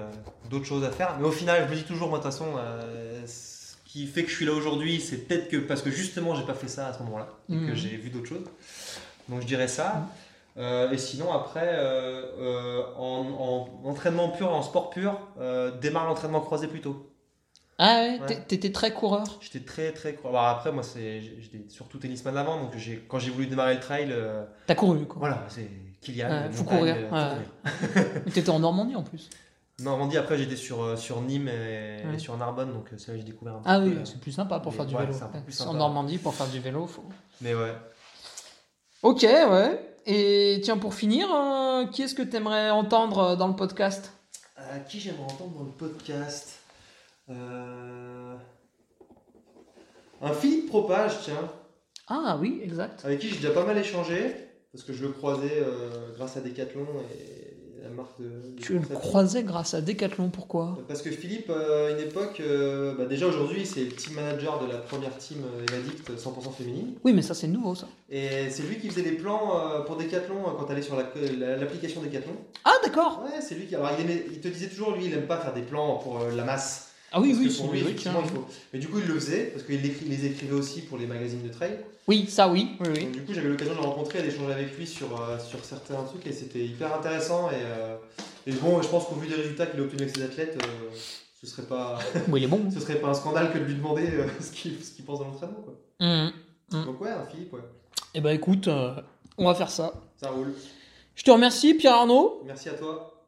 d'autres choses à faire. Mais au final, je me dis toujours, moi, de toute façon, euh, ce qui fait que je suis là aujourd'hui, c'est peut-être que parce que justement, j'ai pas fait ça à ce moment-là et que j'ai vu d'autres choses. Donc je dirais ça. Euh, et sinon, après, euh, euh, en, en entraînement pur, en sport pur, démarre l'entraînement croisé plus tôt. Ah ouais, t'étais très coureur? J'étais très très. cro- Alors après, moi, c'est, j'étais surtout tennisman avant, donc quand j'ai voulu démarrer le trail, T'as couru, quoi. voilà, c'est Kylian. Ouais, faut courir, ouais. T'étais en Normandie en plus. Normandie, après j'étais sur, sur Nîmes et, Ouais. et sur Narbonne, donc c'est là que j'ai découvert un Ah petit oui, peu. c'est plus sympa pour faire du ouais, vélo. peu En. Normandie, pour faire du vélo, faut. Mais ouais. Ok, ouais. Et tiens, pour finir, euh, qui est-ce que tu aimerais entendre euh, dans le podcast? Euh, qui j'aimerais entendre dans le podcast? Euh, Un Philippe Propage, tiens, Ah oui, exact. avec qui j'ai déjà pas mal échangé, parce que je le croisais euh, grâce à Decathlon et la marque de. de Tu le croisais grâce à Decathlon, pourquoi? Parce que Philippe, euh, à une époque, euh, bah déjà aujourd'hui, c'est le team manager de la première team euh, Evadict 100% féminine. Oui, mais ça c'est nouveau ça. Et c'est lui qui faisait les plans euh, pour Decathlon euh, quand t'allais sur la- la- l'application Decathlon. Ah d'accord. Ouais, c'est lui qui. Alors il, aimait- il te disait toujours, lui, il aime pas faire des plans pour euh, la masse. Ah oui, Parce oui, que c'est pour lui, oui, effectivement, tiens. il faut. Mais du coup, il le faisait parce qu'il les écrivait aussi pour les magazines de trail. Oui, ça oui. Oui, oui. Donc, du coup, j'avais l'occasion de le rencontrer et d'échanger avec lui sur, euh, sur certains trucs et c'était hyper intéressant. Et, euh, et bon, je pense qu'au vu des résultats qu'il a obtenus avec ses athlètes, euh, ce serait pas. Oui, il est bon. Ce serait pas un scandale que de lui demander ce qu'il qu'il pense de l'entraînement. quoi. Mhm. Mm. Donc ouais, un Philippe, ouais. Eh ben écoute, on va faire ça. Ça roule. Je te remercie Pierre Arnaud. Merci à toi.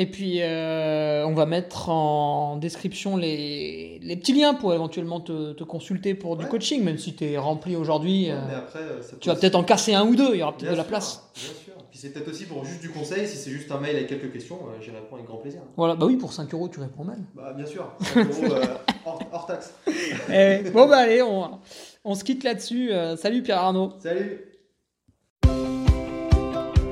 Et puis euh, on va mettre en description les, les petits liens pour éventuellement te, te consulter pour du coaching, même si tu es rempli aujourd'hui. euh, Mais après, euh, tu vas peut-être en casser un ou deux, il y aura peut-être de la sûr, place. Bien sûr. Puis c'est peut-être aussi pour juste du conseil. Si c'est juste un mail avec quelques questions, euh, j'y réponds avec grand plaisir. Voilà, bah oui, pour 5 euros tu réponds même. Bah bien sûr. 5 euros, hors, hors taxe. Eh, bon bah allez, on, on se quitte là-dessus. Salut Pierre Arnaud. Salut.